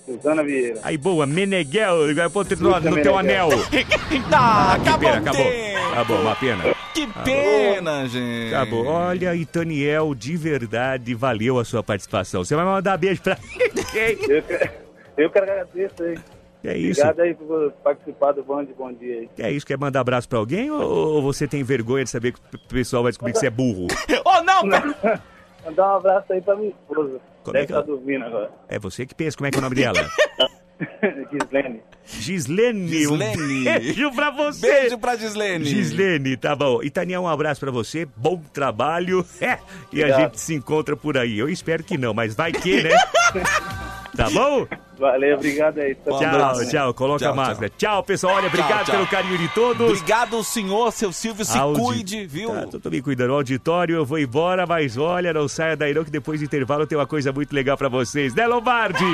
Speaker 17: Suzana Vieira.
Speaker 6: Aí, boa, Meneghel, eu vou ter no, no teu anel.
Speaker 2: Tá,
Speaker 6: Que
Speaker 2: acabou
Speaker 6: pena, acabou. Acabou, uma pena.
Speaker 2: Que pena, gente.
Speaker 6: Acabou. Olha, Itaniel, de verdade, valeu a sua participação. Você vai mandar beijo pra
Speaker 17: Eu, que- eu que agradeço aí.
Speaker 6: É isso.
Speaker 17: Obrigado aí por participar do Band Bom Dia aí.
Speaker 6: É isso, quer mandar abraço pra alguém ou, ou você tem vergonha de saber que o pessoal vai descobrir que você é burro?
Speaker 2: Oh, não, cara.
Speaker 17: Mandar um abraço aí pra minha esposa.
Speaker 6: Como é
Speaker 17: Deve
Speaker 6: que
Speaker 17: estar
Speaker 6: ela-
Speaker 17: dormindo agora.
Speaker 6: É você que pensa, como é que é o nome dela?
Speaker 17: Gislene.
Speaker 6: Gislene.
Speaker 2: Gislene.
Speaker 6: Um beijo pra você.
Speaker 2: Beijo pra Gislene.
Speaker 6: Gislene, tá bom. Itaniel, um abraço pra você, bom trabalho. É, e a gente se encontra por aí. Eu espero que não, mas vai que, né? tá bom?
Speaker 17: Valeu, obrigado aí.
Speaker 6: Tchau,
Speaker 17: abraço.
Speaker 6: tchau. Coloca
Speaker 2: Tchau,
Speaker 6: a máscara. Tchau, pessoal. Olha, obrigado
Speaker 2: tchau.
Speaker 6: pelo carinho de todos.
Speaker 2: Obrigado, senhor, seu Silvio. Se
Speaker 6: Audi-
Speaker 2: cuide, viu?
Speaker 6: Tá, tô, tô me cuidando. O auditório, eu vou embora, mas olha, não saia daí não, que depois do intervalo tem uma coisa muito legal pra vocês, né, Lombardi?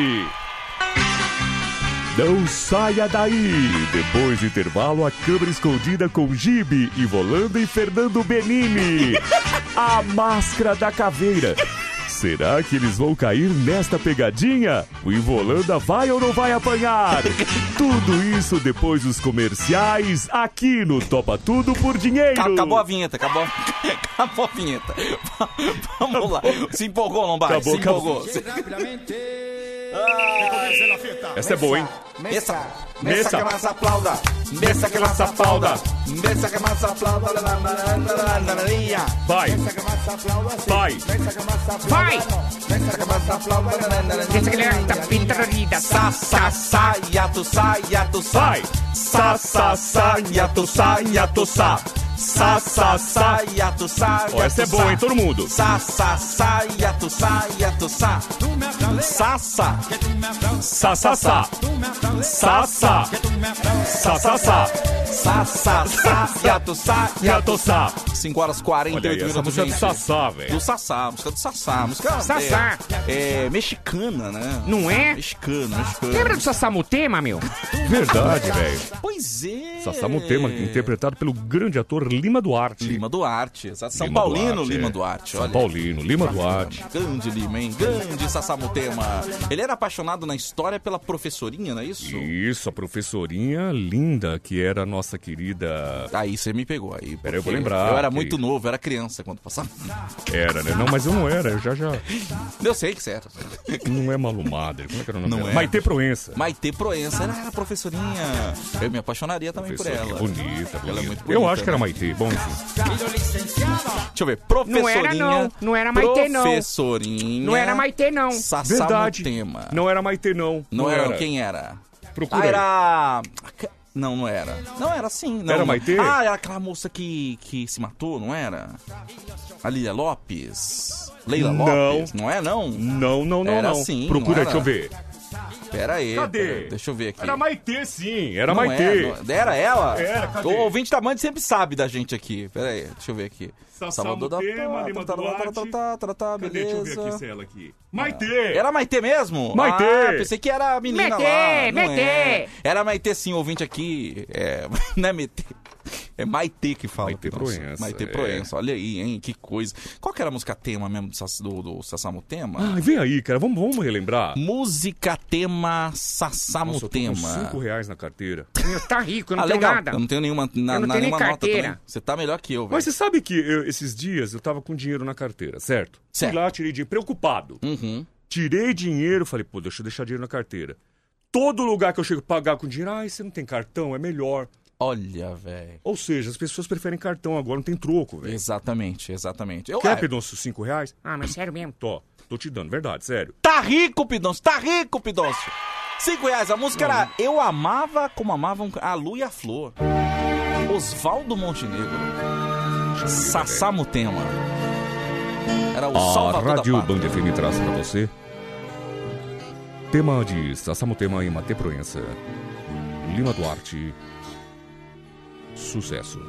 Speaker 6: Não saia daí! Depois do intervalo, a câmera escondida com Gibe, Ivolanda e Fernando Benini. A máscara da caveira.
Speaker 5: Será que eles vão cair nesta pegadinha? O Involanda vai ou não vai apanhar? Tudo isso depois dos comerciais, aqui no Topa Tudo por Dinheiro.
Speaker 2: Acabou a vinheta, acabou, acabou a vinheta. Vamos lá. Se empolgou, Lombardi,
Speaker 5: Acabou,
Speaker 2: se empolgou.
Speaker 5: Essa é boa, hein?
Speaker 2: Mesa,
Speaker 5: Mesa.
Speaker 2: mesa que mais aplauda, mesa que la, la, la, la, la, la.
Speaker 5: Vai. Vai.
Speaker 2: Vai! Mesa que
Speaker 18: Essa que é tá
Speaker 2: la,
Speaker 18: pintarida.
Speaker 2: Sa, sa, sa, yato, sa, yato, sa. Sa, sa, sa, yato, sa, yato, sa. Sa, sa, sa, yato, sa,
Speaker 5: Ó, essa é
Speaker 2: yato,
Speaker 5: boa, hein, todo mundo.
Speaker 2: Sa, sa, sa, yato, sa, yato, sa. Sa, sa.
Speaker 5: Sa, sa, sa. Sa, sa. Sa, sa, sa.
Speaker 2: Sa, sa, sa, yato, sa, yato, sa. 5 horas 48
Speaker 5: Olha aí,
Speaker 2: minutos,
Speaker 5: música é do. Sassá, velho.
Speaker 2: Do Sassá, música do Sassá. Música
Speaker 18: Sassá.
Speaker 2: É, é mexicana, né?
Speaker 18: Não é?
Speaker 2: Mexicana, mexicana.
Speaker 18: Lembra do Sassamutema, meu?
Speaker 5: Verdade, velho.
Speaker 2: Pois é.
Speaker 5: Sassamutema, interpretado pelo grande ator Lima Duarte.
Speaker 2: Lima Duarte. São
Speaker 5: Lima
Speaker 2: Paulino
Speaker 5: Duarte,
Speaker 2: Lima
Speaker 5: é.
Speaker 2: Duarte.
Speaker 5: São. Paulino, Lima Duarte.
Speaker 2: Grande Lima, hein? Grande Sassamutema. Ele era apaixonado na história pela professorinha, não é isso?
Speaker 5: Isso, a professorinha linda, que era a nossa querida.
Speaker 2: Aí você me pegou aí.
Speaker 5: Peraí, eu vou lembrar.
Speaker 2: Eu era
Speaker 5: que-
Speaker 2: muito novo, eu era criança quando passava.
Speaker 5: Era, né? Não, mas eu não era, eu já já.
Speaker 2: Eu sei que certo.
Speaker 5: Não é Malumada. Como é que era o nome
Speaker 2: Não
Speaker 5: dela?
Speaker 2: é.
Speaker 5: Maite Proença.
Speaker 2: Maite Proença, ela era professorinha. Eu me apaixonaria também por ela.
Speaker 5: bonita, bonita.
Speaker 2: Ela é muito
Speaker 5: Eu
Speaker 2: bonita,
Speaker 5: acho que era
Speaker 2: né?
Speaker 5: Maite. Bom, enfim.
Speaker 2: Deixa eu ver, professorinha.
Speaker 18: Não era, não. Não era Maitê, não.
Speaker 2: Professorinha.
Speaker 18: Não era Maitê, não.
Speaker 5: Verdade.
Speaker 2: Sassamutema.
Speaker 5: Não era Maite, não.
Speaker 2: Não, era, quem era?
Speaker 5: Procura
Speaker 2: Ah, era... Não, não era. Não era sim. Não,
Speaker 5: Era. Maitê?
Speaker 2: Ah, era aquela moça que, que se matou, não era? A Lília Lopes? Leila
Speaker 5: Não.
Speaker 2: Lopes? Não é, não?
Speaker 5: Não, não, não,
Speaker 2: Era
Speaker 5: não.
Speaker 2: sim,
Speaker 5: Procura,
Speaker 2: não
Speaker 5: deixa eu ver.
Speaker 2: Pera aí.
Speaker 5: Cadê?
Speaker 2: pera- deixa eu ver aqui.
Speaker 5: Era Maite, sim. Era
Speaker 2: Não
Speaker 5: Maite.
Speaker 2: é, não- era ela?
Speaker 5: Era, cadê?
Speaker 2: O ouvinte da Band sempre sabe da gente aqui. Pera aí, deixa eu ver aqui. Tá, tá, tá,
Speaker 5: Cadê? Deixa eu ver
Speaker 2: beleza.
Speaker 5: aqui se é ela aqui. Maite!
Speaker 2: Era Maitê mesmo?
Speaker 5: Maitê!
Speaker 2: Ah, pensei que era a menina
Speaker 18: Maitê,
Speaker 2: lá. Não
Speaker 18: Maitê!
Speaker 2: é. Era Maitê sim, ouvinte aqui. É, não é Maitê. É Maitê que fala.
Speaker 5: Maitê Proença,
Speaker 2: Maitê
Speaker 5: é.
Speaker 2: Proença. Olha aí, hein? Que coisa. Qual que era a música tema mesmo do, do, do Sassamutema?
Speaker 5: Ah, vem aí, cara. Vamos, vamos relembrar.
Speaker 2: Música tema
Speaker 5: Nossa, eu tô com
Speaker 2: Sassamutema.
Speaker 5: cinco reais na carteira.
Speaker 18: Tá rico, eu não
Speaker 2: ah,
Speaker 18: tenho
Speaker 2: legal.
Speaker 18: nada.
Speaker 2: Eu não tenho nenhuma, na,
Speaker 18: Eu não tenho nem
Speaker 2: nenhuma nota
Speaker 18: carteira.
Speaker 2: também. Você tá melhor que eu, velho.
Speaker 5: Mas você sabe que eu- esses dias eu tava com dinheiro na carteira, certo?
Speaker 2: Certo.
Speaker 5: Fui lá, tirei dinheiro, preocupado.
Speaker 2: Uhum.
Speaker 5: Tirei dinheiro, falei, pô, deixa eu deixar dinheiro na carteira. Todo lugar que eu chego pagar com dinheiro, ah, você não tem cartão, é melhor.
Speaker 2: Olha, velho.
Speaker 5: Ou seja, as pessoas preferem cartão agora, não tem troco, velho.
Speaker 2: Exatamente, exatamente. Eu,
Speaker 5: Quer,
Speaker 2: ah,
Speaker 5: Pedonço, cinco reais?
Speaker 18: Ah, mas sério mesmo?
Speaker 5: Tô, tô te dando, verdade, sério.
Speaker 2: Tá rico, Pidoncio, tá rico, Pidoncio. Cinco reais. A música era Eu Amava Como Amavam a Lu e a Flor. Oswaldo Montenegro. Sassamutema. Era o
Speaker 5: A
Speaker 2: Salvador
Speaker 5: Rádio
Speaker 2: da.
Speaker 5: Band FM traz pra você tema de Sassamutema e Mate Proença. Lima Duarte. Sucesso.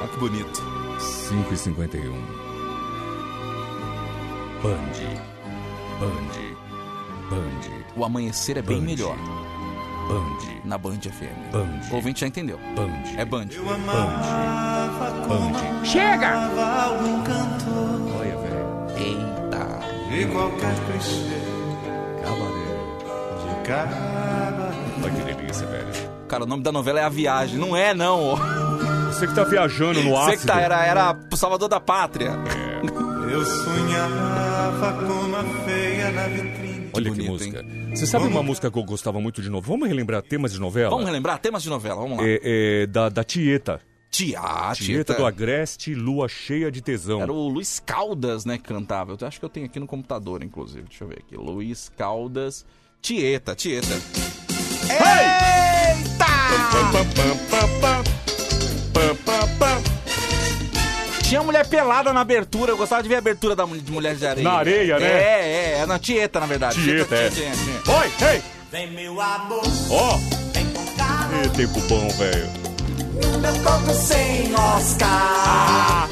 Speaker 2: Olha que bonito.
Speaker 5: 5 e 51 Band. Band. Band.
Speaker 2: O amanhecer é bem
Speaker 5: Band.
Speaker 2: melhor
Speaker 5: Band.
Speaker 2: na Band FM.
Speaker 5: Band.
Speaker 2: O ouvinte já entendeu.
Speaker 5: Band.
Speaker 2: É Band.
Speaker 5: Band.
Speaker 18: Chega!
Speaker 5: Olha, velho.
Speaker 2: Eita.
Speaker 19: E qualquer clichê
Speaker 5: Cabaré.
Speaker 19: de cabaré.
Speaker 5: Olha que delícia, velho.
Speaker 2: Cara, o nome da novela é A Viagem. Não é, não.
Speaker 5: Você que tá viajando no
Speaker 2: Você
Speaker 5: ácido.
Speaker 2: que tá, era, era pro Salvador da Pátria.
Speaker 19: Eu sonhava feia na vitrine.
Speaker 5: Olha que
Speaker 2: bonito,
Speaker 5: música. Você sabe uma música que eu gostava muito de novo? Vamos relembrar temas de novela?
Speaker 2: Vamos relembrar temas de novela, vamos lá.
Speaker 5: É, é, da, da Tieta.
Speaker 2: Tia, ah,
Speaker 5: Tieta do Agreste, Lua Cheia de Tesão.
Speaker 2: Era o Luiz Caldas, né, que cantava. Eu acho que eu tenho aqui no computador, inclusive. Deixa eu ver aqui. Luiz Caldas. Tieta, Tieta. Eita! Tinha mulher pelada na abertura. Eu gostava de ver a abertura da de Mulheres de Areia.
Speaker 5: Na areia, né?
Speaker 2: É, é. É na Tieta, na verdade.
Speaker 5: Tieta, é.
Speaker 2: tinha, tinha, tinha.
Speaker 5: Oi, ei!
Speaker 19: Vem meu amor,
Speaker 5: Ó!
Speaker 19: vem com calma.
Speaker 5: Que tempo bom, velho.
Speaker 2: Meu coco sem Oscar.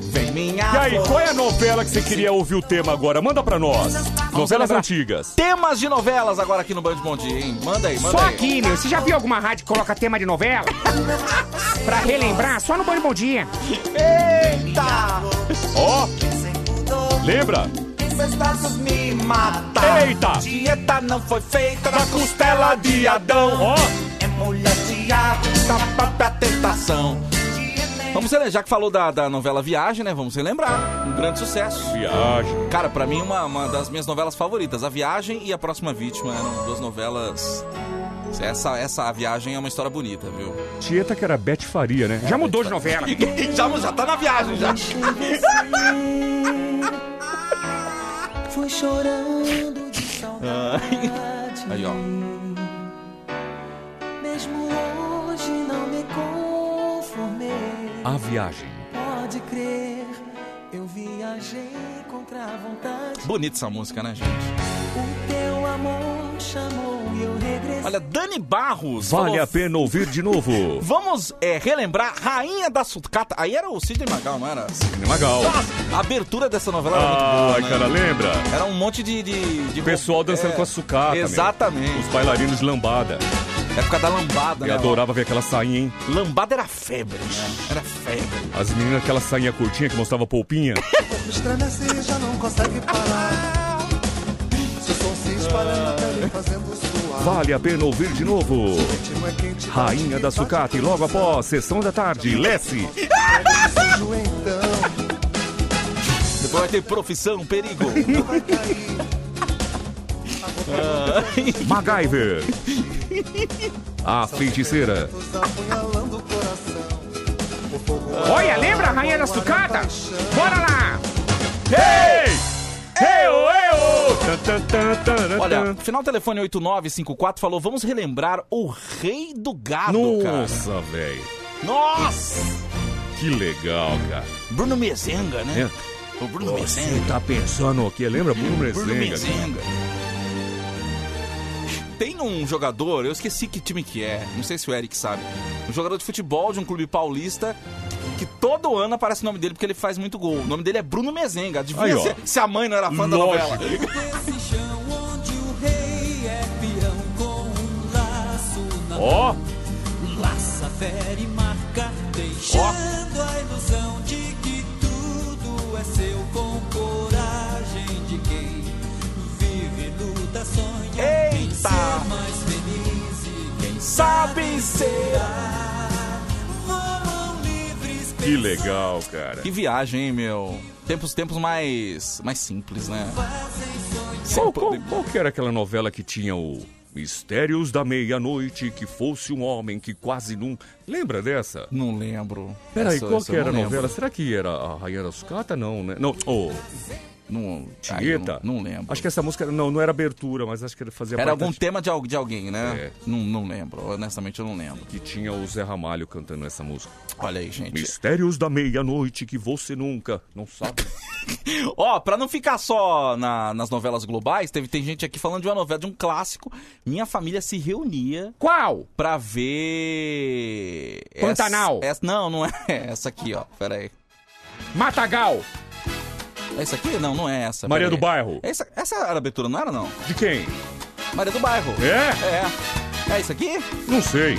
Speaker 2: Vem minha
Speaker 5: E aí, qual é a novela que você queria ouvir o tema agora? Manda pra nós. Novelas antigas.
Speaker 2: Temas de novelas agora aqui no Band Bom Dia, hein? Manda aí, manda
Speaker 18: Só
Speaker 2: aí.
Speaker 18: aqui, meu. Você já viu alguma rádio que coloca tema de novela? pra relembrar, só no Bom Bom Dia.
Speaker 5: Ó! Lembra?
Speaker 2: Esses dados me matam.
Speaker 5: Eita!
Speaker 2: Dieta não foi feita na costela de Adão.
Speaker 5: Ó.
Speaker 2: É mulher de própria tentação. Vamos relembrar, já que falou da, da novela Viagem, né? Vamos relembrar. Um grande sucesso.
Speaker 5: Viagem.
Speaker 2: Cara, pra mim, uma, uma das minhas novelas favoritas. A Viagem e A Próxima Vítima eram duas novelas... Essa, essa A Viagem é uma história bonita, viu?
Speaker 5: Tieta que era Beth Faria, né?
Speaker 18: Já mudou de novela.
Speaker 2: já, já tá na viagem, já.
Speaker 20: Fui chorando de saudade.
Speaker 2: Aí, ó.
Speaker 20: Mesmo hoje não me conformei.
Speaker 5: A Viagem.
Speaker 20: Pode crer, eu viajei contra a vontade.
Speaker 2: Bonita essa música, né, gente?
Speaker 20: O teu amor chamou e eu regressei.
Speaker 2: Olha, Dani Barros.
Speaker 5: Vale
Speaker 2: falou-
Speaker 5: a pena ouvir de novo.
Speaker 2: Vamos é, relembrar Rainha da Sucata. Aí era o Sidney Magal, não era?
Speaker 5: Sidney Magal.
Speaker 2: Nossa, a abertura dessa novela era muito boa,
Speaker 5: Ai,
Speaker 2: né?
Speaker 5: cara, lembra?
Speaker 2: Era um monte de... de, de
Speaker 5: Pessoal dançando
Speaker 2: É,
Speaker 5: com a sucata. meu.
Speaker 2: Exatamente.
Speaker 5: Os bailarinos de lambada.
Speaker 2: Época da lambada,
Speaker 5: Eu
Speaker 2: né?
Speaker 5: adorava ver aquela sainha, hein?
Speaker 2: Lambada era febre, né? Era febre.
Speaker 5: As meninas, aquela sainha curtinha que mostrava polpinha.
Speaker 20: Estremecer já não consegue parar. Seu som se espalha na pele fazendo suar.
Speaker 5: Vale a pena ouvir de novo.
Speaker 20: É quente,
Speaker 5: Rainha da Sucata e logo após, sessão da tarde, Lessie.
Speaker 20: sujo então.
Speaker 2: Depois vai ter profissão, perigo.
Speaker 5: MacGyver. A feiticeira.
Speaker 18: Olha, lembra a Rainha da Sucata? Bora lá!
Speaker 5: Ei! Ei, tan, tan.
Speaker 2: Olha, final telefone 8954 falou, vamos relembrar o rei do gado, cara.
Speaker 5: Nossa, velho.
Speaker 2: Nossa!
Speaker 5: Que legal, cara.
Speaker 2: Bruno Mezenga, né?
Speaker 5: É.
Speaker 2: O Bruno
Speaker 5: Você
Speaker 2: Mezenga.
Speaker 5: tá pensando o quê? Lembra Bruno
Speaker 2: Bruno
Speaker 5: Mezenga?
Speaker 2: Mezenga. Tem um jogador, eu esqueci que time que é, não sei se o Eric sabe. Um jogador de futebol de um clube paulista que todo ano aparece o nome dele porque ele faz muito gol. O nome dele é Bruno Mezenga. Adivinha
Speaker 5: Aí,
Speaker 2: se, se a mãe não era fã da
Speaker 5: Lógico.
Speaker 2: novela?
Speaker 20: Um laço na
Speaker 5: Ó,
Speaker 20: mão. Laça, fere marca, deixando a ilusão de que tudo é seu com coragem de quem vive, luta, sonha
Speaker 2: Eita!
Speaker 20: ser mais feliz e quem
Speaker 2: Sabe ser.
Speaker 5: Que legal, cara.
Speaker 2: Que viagem, hein, meu? Tempos, tempos mais, mais simples, né?
Speaker 5: Qual, qual, qual que era aquela novela que tinha o Mistérios da Meia-Noite, que fosse um homem que quase nunca... Lembra dessa?
Speaker 2: Não lembro.
Speaker 5: Peraí,
Speaker 2: Essa-
Speaker 5: qual
Speaker 2: essa
Speaker 5: que era a
Speaker 2: não
Speaker 5: novela? Será que era a Rainha da Sucata? Não, né? Não, oh,
Speaker 2: Não,
Speaker 5: Tieta?
Speaker 2: não, não lembro.
Speaker 5: Acho que essa música, não, não era abertura, mas acho que ele fazia
Speaker 2: Era algum tema de, de alguém, né?
Speaker 5: É.
Speaker 2: Não, não lembro, honestamente eu não lembro.
Speaker 5: Que tinha o Zé Ramalho cantando essa música.
Speaker 2: Olha aí, gente.
Speaker 5: Mistérios da Meia-Noite que você nunca... Não sabe?
Speaker 2: Ó, pra não ficar só na- nas novelas globais, teve, tem gente aqui falando de uma novela, de um clássico. Minha família se reunia
Speaker 18: Qual?
Speaker 2: pra ver.
Speaker 18: Pantanal.
Speaker 2: Essa, essa- não, não é essa aqui, ó. Pera aí.
Speaker 18: Matagal.
Speaker 2: É essa aqui? Não, não é essa.
Speaker 5: Maria do. Bairro.
Speaker 2: Essa, essa era a abertura, não era, não?
Speaker 5: De quem?
Speaker 2: Maria do Bairro.
Speaker 5: É?
Speaker 2: É. É isso aqui?
Speaker 5: Não sei.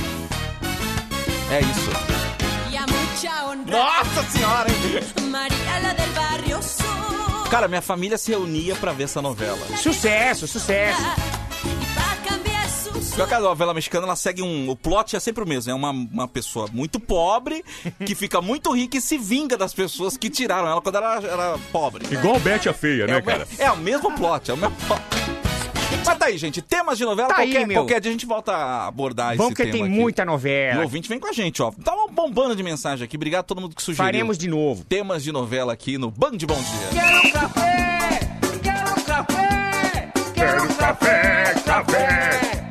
Speaker 2: É isso. Nossa senhora, hein?
Speaker 21: María la del barrio sur.
Speaker 2: Cara, minha família se reunia pra ver essa novela.
Speaker 18: Sucesso, sucesso.
Speaker 21: Y para cambiar sus
Speaker 2: Pior que a novela mexicana, ela segue um. O plot é sempre o mesmo. É uma, uma pessoa muito pobre que fica muito rica e se vinga das pessoas que tiraram ela quando ela era pobre.
Speaker 5: Igual Bete a Feia,
Speaker 2: É,
Speaker 5: né,
Speaker 2: o
Speaker 5: cara?
Speaker 2: me- é o mesmo plot, é o mesmo plot. Mas tá aí, gente. Temas de novela,
Speaker 18: Tá aí,
Speaker 2: qualquer,
Speaker 18: meu.
Speaker 2: qualquer dia a gente volta a abordar
Speaker 18: Vamos
Speaker 2: esse
Speaker 18: que
Speaker 2: tema
Speaker 18: tem
Speaker 2: aqui.
Speaker 18: muita
Speaker 2: E o
Speaker 18: novela.
Speaker 2: ouvinte vem com a gente, ó. Tá uma bombando de mensagem aqui. Obrigado a todo mundo que sugeriu.
Speaker 18: Faremos de novo.
Speaker 2: Temas de novela aqui no Band Bom Dia.
Speaker 18: Quero café! Quero café!
Speaker 5: Quero café, café.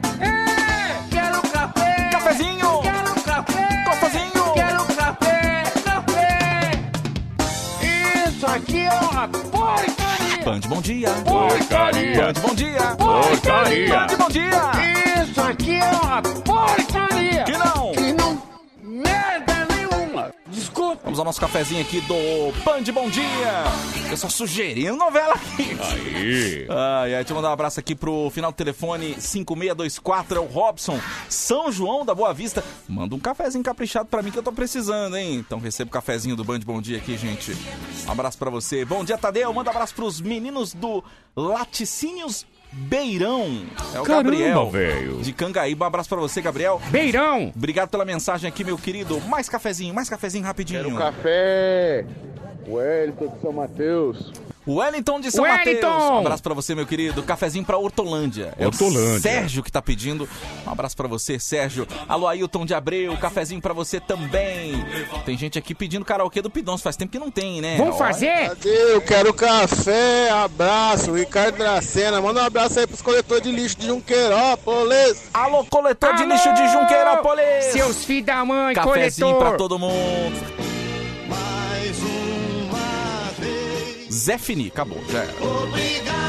Speaker 2: Band Bom Dia.
Speaker 5: Porcaria.
Speaker 2: Band Bom Dia.
Speaker 5: Porcaria.
Speaker 2: Band Bom Dia.
Speaker 18: Isso aqui é uma porcaria!
Speaker 2: Que não.
Speaker 18: Que não... Merda
Speaker 2: Vamos ao nosso cafezinho aqui do Band Bom Dia. Eu só sugerindo novela aqui.
Speaker 5: Aí.
Speaker 2: Ai, ai, deixa eu mandar um abraço aqui pro final do telefone 5624, é o Robson, São João da Boa Vista. Manda um cafezinho caprichado pra mim que eu tô precisando, hein? Então receba o cafezinho do Band Bom Dia aqui, gente. Um abraço pra você. Bom dia, Tadeu. Manda um abraço pros meninos do Laticínios Beirão. É o
Speaker 5: Caramba,
Speaker 2: Gabriel.
Speaker 5: velho.
Speaker 2: De Cangaíba. Um abraço pra você, Gabriel.
Speaker 6: Beirão.
Speaker 2: Obrigado pela mensagem aqui, meu querido. Mais cafezinho, mais cafezinho rapidinho.
Speaker 13: Quero café. Wellington de São Mateus.
Speaker 2: Wellington de São
Speaker 6: Wellington!
Speaker 2: Mateus. Um abraço pra você, meu querido. Cafezinho pra Hortolândia. É o
Speaker 5: Hortolândia.
Speaker 2: Sérgio que tá pedindo. Um abraço pra você, Sérgio. Alô, Ailton de Abreu. Cafezinho pra você também. Tem gente aqui pedindo karaokê do Pidons. Faz tempo que não tem, né?
Speaker 6: Vamos fazer?
Speaker 12: Eu quero café, abraço, Ricardo Dracena. Manda um abraço aí pros coletores de lixo de Junqueirópolis.
Speaker 2: Alô, coletor de
Speaker 6: Alô!
Speaker 2: lixo de Junqueirópolis.
Speaker 6: Seus filhos da mãe,
Speaker 2: Cafezinho
Speaker 6: coletor.
Speaker 2: pra todo mundo. Zé Fini, acabou, já era.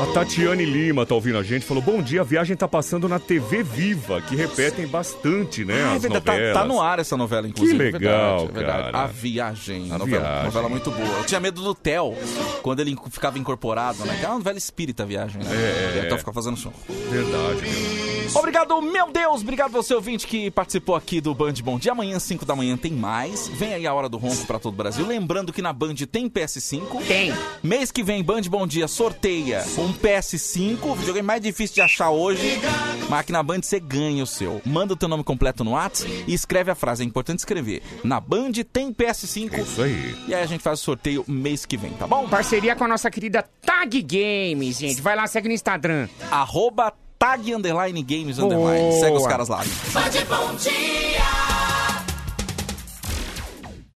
Speaker 5: A Tatiane Lima tá ouvindo a gente, falou: Bom dia, a viagem tá passando na TV Viva, que repetem bastante, né?
Speaker 2: Ah, é
Speaker 5: as
Speaker 2: verdade, tá,
Speaker 5: novelas.
Speaker 2: tá no ar essa novela, inclusive.
Speaker 5: Que
Speaker 2: é
Speaker 5: legal,
Speaker 2: verdade, é verdade.
Speaker 5: cara.
Speaker 2: A Viagem.
Speaker 5: A
Speaker 2: novela,
Speaker 5: Viagem.
Speaker 2: novela muito boa. Eu tinha medo do Theo, quando ele ficava incorporado, né? Que é uma novela espírita, a Viagem, né?
Speaker 5: É, é,
Speaker 2: E o Theo
Speaker 5: é.
Speaker 2: ficava fazendo som.
Speaker 5: Verdade, meu.
Speaker 2: Obrigado, meu Deus! Obrigado você, ouvinte, que participou aqui do Band Bom Dia. Amanhã, 5 da manhã, tem mais. Vem aí a Hora do Ronco pra todo o Brasil. Lembrando que na Band tem PS5.
Speaker 6: Tem.
Speaker 2: Mês que vem, Band Bom Dia sorteia um PS5, o videogame mais difícil de achar hoje. Mas aqui na Band você ganha o seu. Manda o teu nome completo no WhatsApp e escreve a frase. É importante escrever. Na Band tem PS5.
Speaker 5: Isso aí.
Speaker 2: E aí a gente faz o sorteio mês que vem, tá bom?
Speaker 6: Parceria com a nossa querida Tag Games, gente. Vai lá, segue no Instagram.
Speaker 2: Arroba tag underline games underline.
Speaker 6: Boa.
Speaker 2: Segue os caras lá.
Speaker 21: Bande bom dia.